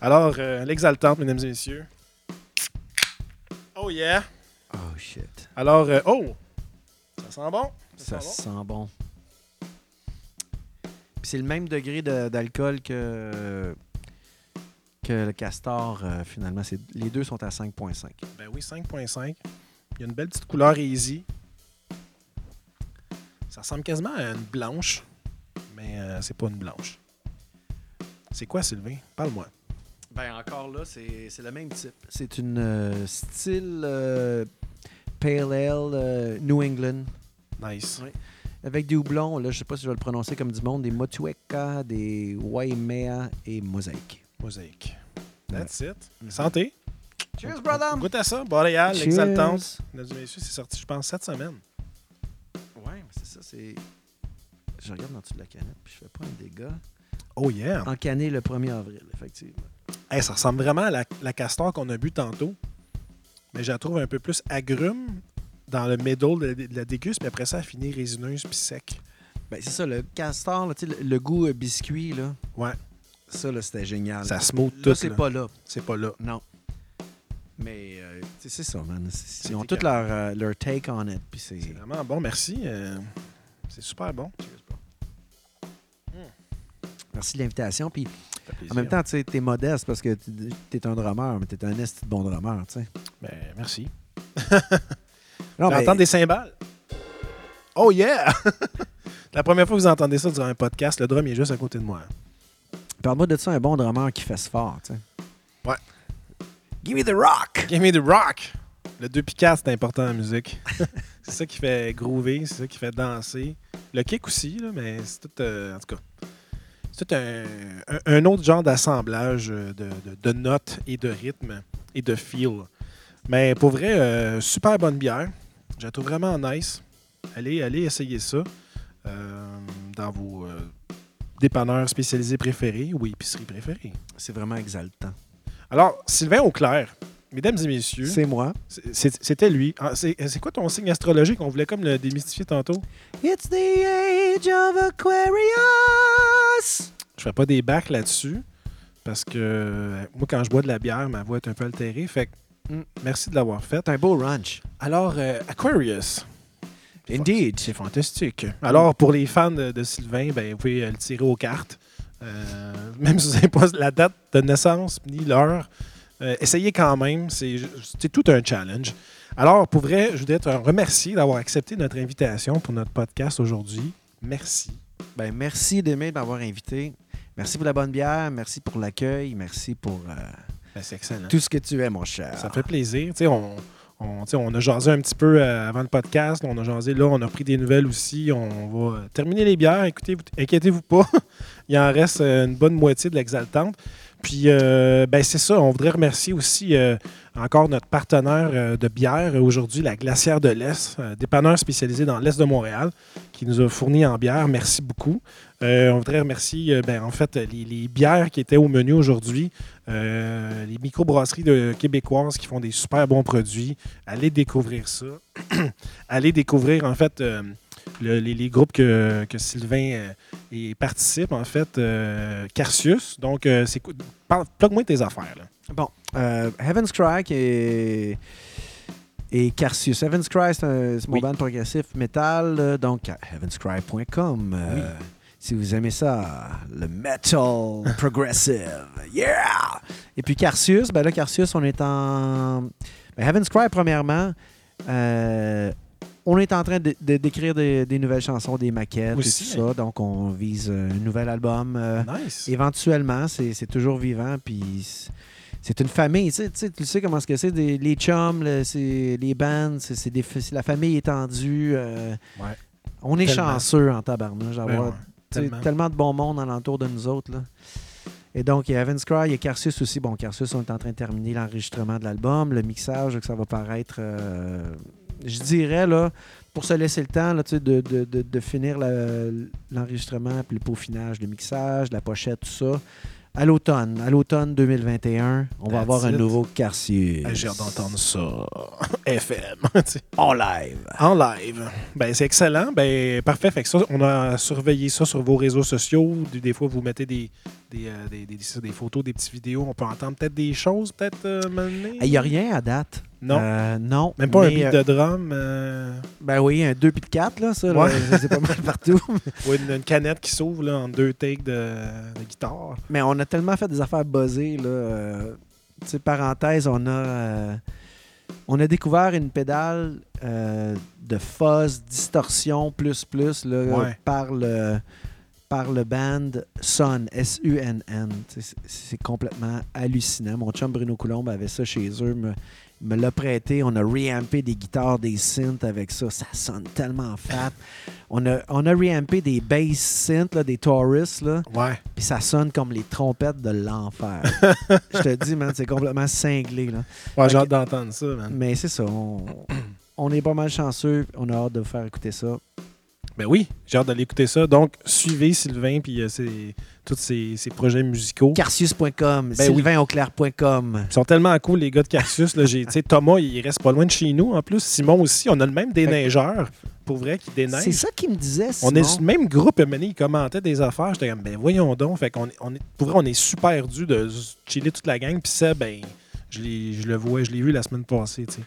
Alors, euh, l'exaltante, mesdames et messieurs. Oh yeah! Oh shit. Alors, euh, oh! Ça sent bon? Ça sent sent bon. C'est le même degré de- d'alcool que, que le castor, euh, finalement. C'est- Les deux sont à 5,5. Ben oui, 5.5. Il y a une belle petite couleur easy. Ça ressemble quasiment à une blanche, mais euh, c'est pas une blanche. C'est quoi, Sylvain? Parle-moi. Ben encore là, c'est le même type. C'est une euh, style euh, Pale Ale euh, New England. Nice. Oui. Avec des houblons, là, je sais pas si je vais le prononcer comme du monde, des Motueka, des Waimea et Mosaïque. Mosaïque. That's it. Mhm. Santé. Cheers, brother! Goûte à ça. Boréal, l'exaltante. Mesdames et messieurs, c'est sorti, je pense, cette semaine. Ouais, mais c'est ça, c'est... Je regarde dans dessous de la canette, puis je fais pas un dégât. Oh yeah. Encané le 1er avril, effectivement. Hey, ça ressemble vraiment à la, la castor qu'on a bu tantôt. Mais je la trouve un peu plus agrume dans le middle de, de la déguste, puis après ça, elle finit résineuse puis sec. Ben, c'est ça, le castor, là, tu sais, le, le goût euh, biscuit, là, Ouais. Ça, là, c'était génial. Ça Là, tout. c'est là. pas là. C'est pas là. Non. Mais euh, tu c'est ça, man. C'est- C'est Ils ont tout leur, euh, leur take on it. Puis c'est. C'est vraiment bon, merci. Euh, c'est super bon. Merci de l'invitation. Puis en même temps, tu t'es modeste parce que tu es un drummer, mais t'es un esti de bon drummer, tu sais. Ben, merci. Non, On mais- entend des cymbales? Oh yeah! la première fois que vous entendez ça durant un podcast, le drum il est juste à côté de moi. Parle-moi de ça, un bon drummer qui fait ce fort, tu sais. Ouais. Give me the rock! Give me the rock! Le 2 puis 4, c'est important en musique. c'est ça qui fait groover, c'est ça qui fait danser. Le kick aussi, là, mais c'est tout. euh, en tout cas, c'est tout un, autre genre d'assemblage euh, de, de- de notes et de rythme et de feel. Mais pour vrai, euh, super bonne bière. Je la trouve vraiment nice. Allez, allez essayer ça euh, dans vos dépanneurs spécialisés préférés ou épiceries préférées? C'est vraiment exaltant. Alors, Sylvain Auclair, mesdames et messieurs. C'est moi. C'était lui. Ah, C'est quoi ton signe astrologique? On voulait comme le démystifier tantôt. It's the age of Aquarius! Je ferai pas des bacs là-dessus parce que euh, moi, quand je bois de la bière, ma voix est un peu altérée. Fait que, Mm. merci de l'avoir fait. Un beau ranch. Alors, euh, Aquarius. Indeed. C'est fantastique. Alors, pour les fans de, de Sylvain, ben, vous pouvez euh, le tirer aux cartes. Euh, même si vous n'avez pas la date de naissance ni l'heure, euh, essayez quand même. C'est tout un challenge. Alors, pour vrai, je voudrais te remercier d'avoir accepté notre invitation pour notre podcast aujourd'hui. Merci. Ben, merci d'aimer de m'avoir invité. Merci pour la bonne bière. Merci pour l'accueil. Merci pour euh, Ben, c'est excellent. tout ce que tu es, mon cher. Ça fait plaisir. Tu sais, on, on, a jasé un petit peu euh, avant le podcast. On a jasé là, on a pris des nouvelles aussi. On va terminer les bières. Écoutez, vous- inquiétez-vous pas. Il en reste euh, une bonne moitié de l'exaltante. Puis, euh, ben, c'est ça. On voudrait remercier aussi encore notre partenaire de bière aujourd'hui, la Glacière de l'Est, dépanneur spécialisé dans l'Est de Montréal, qui nous a fourni en bière. Merci beaucoup. On voudrait remercier, ben, en fait, les bières qui étaient au menu aujourd'hui. Euh, les microbrasseries de québécoises qui font des super bons produits. Allez découvrir ça. Allez découvrir, en fait, euh, le- les, les groupes que, que Sylvain euh, participe, en fait. Carcius. Donc, c'est plug-moi tes affaires. Là. Bon, Heaven's Cry et, et Carcius. Heaven's Cry, c'est mon Oui. band progressif metal, donc heavenscry.com. euh, Oui. Si vous aimez ça, le metal progressive. Yeah! Et puis Carcius, ben là, Carcius, on est en. Ben, Heaven's Cry, premièrement, euh, on est en train de- de- d'écrire des, des nouvelles chansons, des maquettes Aussi, et tout ça. Donc, on vise un nouvel album. euh, Nice. éventuellement, c'est c'est toujours vivant. Puis c'est une famille. Tu sais, tu sais, comment ce que c'est, des- les chums, le- c'est les bands, c'est c'est des fa- c'est la famille étendue. euh, Ouais. On est Tellement. chanceux en tabarnouche d'avoir Tellement. tellement de bon monde alentour de nous autres. Là. Et donc, il y a Evans Cry, il y a Carcius aussi. Bon, Carcius, on est en train de terminer l'enregistrement de l'album, le mixage, que ça va paraître, euh, je dirais, là, pour se laisser le temps là, de, de- de- de finir l'enregistrement, puis le peaufinage, le mixage, la pochette, tout ça. À l'automne, à l'automne 2021, on va That's avoir un nouveau Carcius. Ah, J'ai hâte d'entendre ça. FM. En live. En live. Ben, c'est excellent. Ben, parfait. Fait que ça, on a surveillé ça sur vos réseaux sociaux. Des, fois, vous mettez des, des, euh, des, des- des photos, des petites vidéos. On peut entendre peut-être des choses, peut-être, euh? Il n'y a rien à date. Non? Euh, non. Même pas un beat euh, de drum. euh, Ben oui, un 2 puis 4, là, ça, Ouais. c'est pas mal partout. ou une, une canette qui s'ouvre là, en deux takes de, de guitare. Mais on a tellement fait des affaires buzzées, là. euh, tu sais, parenthèse, on a, on a découvert une pédale de fuzz, distorsion, plus, plus, là, Ouais. par le par le band Sun, S-U-N-N. C'est complètement hallucinant. Mon chum Bruno Coulombe avait ça chez eux, me, me l'a prêté. On a reampé des guitares, des synths avec ça. Ça sonne tellement fat. On a, on a reampé des bass synths, là, des Taurus, là. Ouais. Puis ça sonne comme les trompettes de l'enfer. Je te dis, man, c'est complètement cinglé. Là. Ouais, j'ai hâte d'entendre ça, man. Mais c'est ça. On, on est pas mal chanceux. On a hâte de vous faire écouter ça. Ben oui, j'ai hâte d'aller écouter ça. Donc, suivez Sylvain puis euh, ses- tous ses, ses projets musicaux. Carcius.com, Ben oui. sylvainauclair.com. Ils sont tellement cool, les gars de Carcius. Là, j'ai, tu sais, Thomas, il reste pas loin de chez nous. En plus, Simon aussi. On a le même déneigeur, pour vrai, qui déneige. C'est ça qui me disait, On est sur le même groupe, Mané, il commentait des affaires. J'étais comme, ben voyons donc. Fait qu'on est, on est, pour vrai, on est super dû de chiller toute la gang. Puis ça, ben, je, l'ai- je le vois, je l'ai vu la semaine passée, tu sais.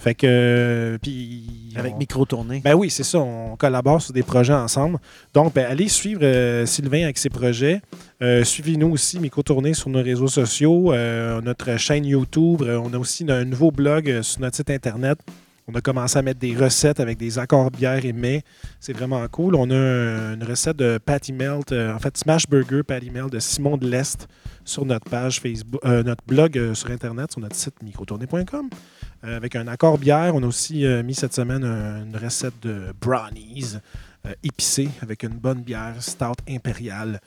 Fait que, puis... Avec on- micro tourné. Ben oui, c'est ça. On collabore sur des projets ensemble. Donc, ben, allez suivre euh, Sylvain avec ses projets. Euh, Suivez-nous aussi, Micro-Tournée, sur nos réseaux sociaux, euh, notre chaîne YouTube. On a aussi un nouveau blog sur notre site Internet. On a commencé à mettre des recettes avec des accords bière et mets. C'est vraiment cool. On a un- une recette de Patty Melt, euh, en fait, Smash Burger Patty Melt de Simon de l'Est sur notre page Facebook, euh, notre blog euh, sur Internet, sur notre site microtournée.com. Avec un accord bière, on a aussi mis cette semaine un- une recette de brownies épicée avec une bonne bière stout impériale.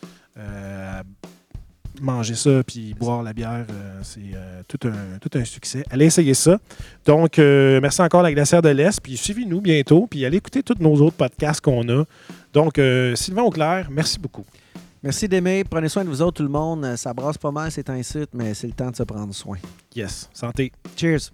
Manger ça puis boire la bière, euh, c'est euh, tout, un, tout un succès. Allez essayer ça. Donc, euh, merci encore la Glacière de l'Est. Puis suivez-nous bientôt. Puis allez écouter tous nos autres podcasts qu'on a. Donc, Sylvain Auclair, merci beaucoup. Merci d'aimer. Prenez soin de vous autres, tout le monde. Ça brasse pas mal, c'est un site, mais c'est le temps de se prendre soin. Yes. Santé. Cheers.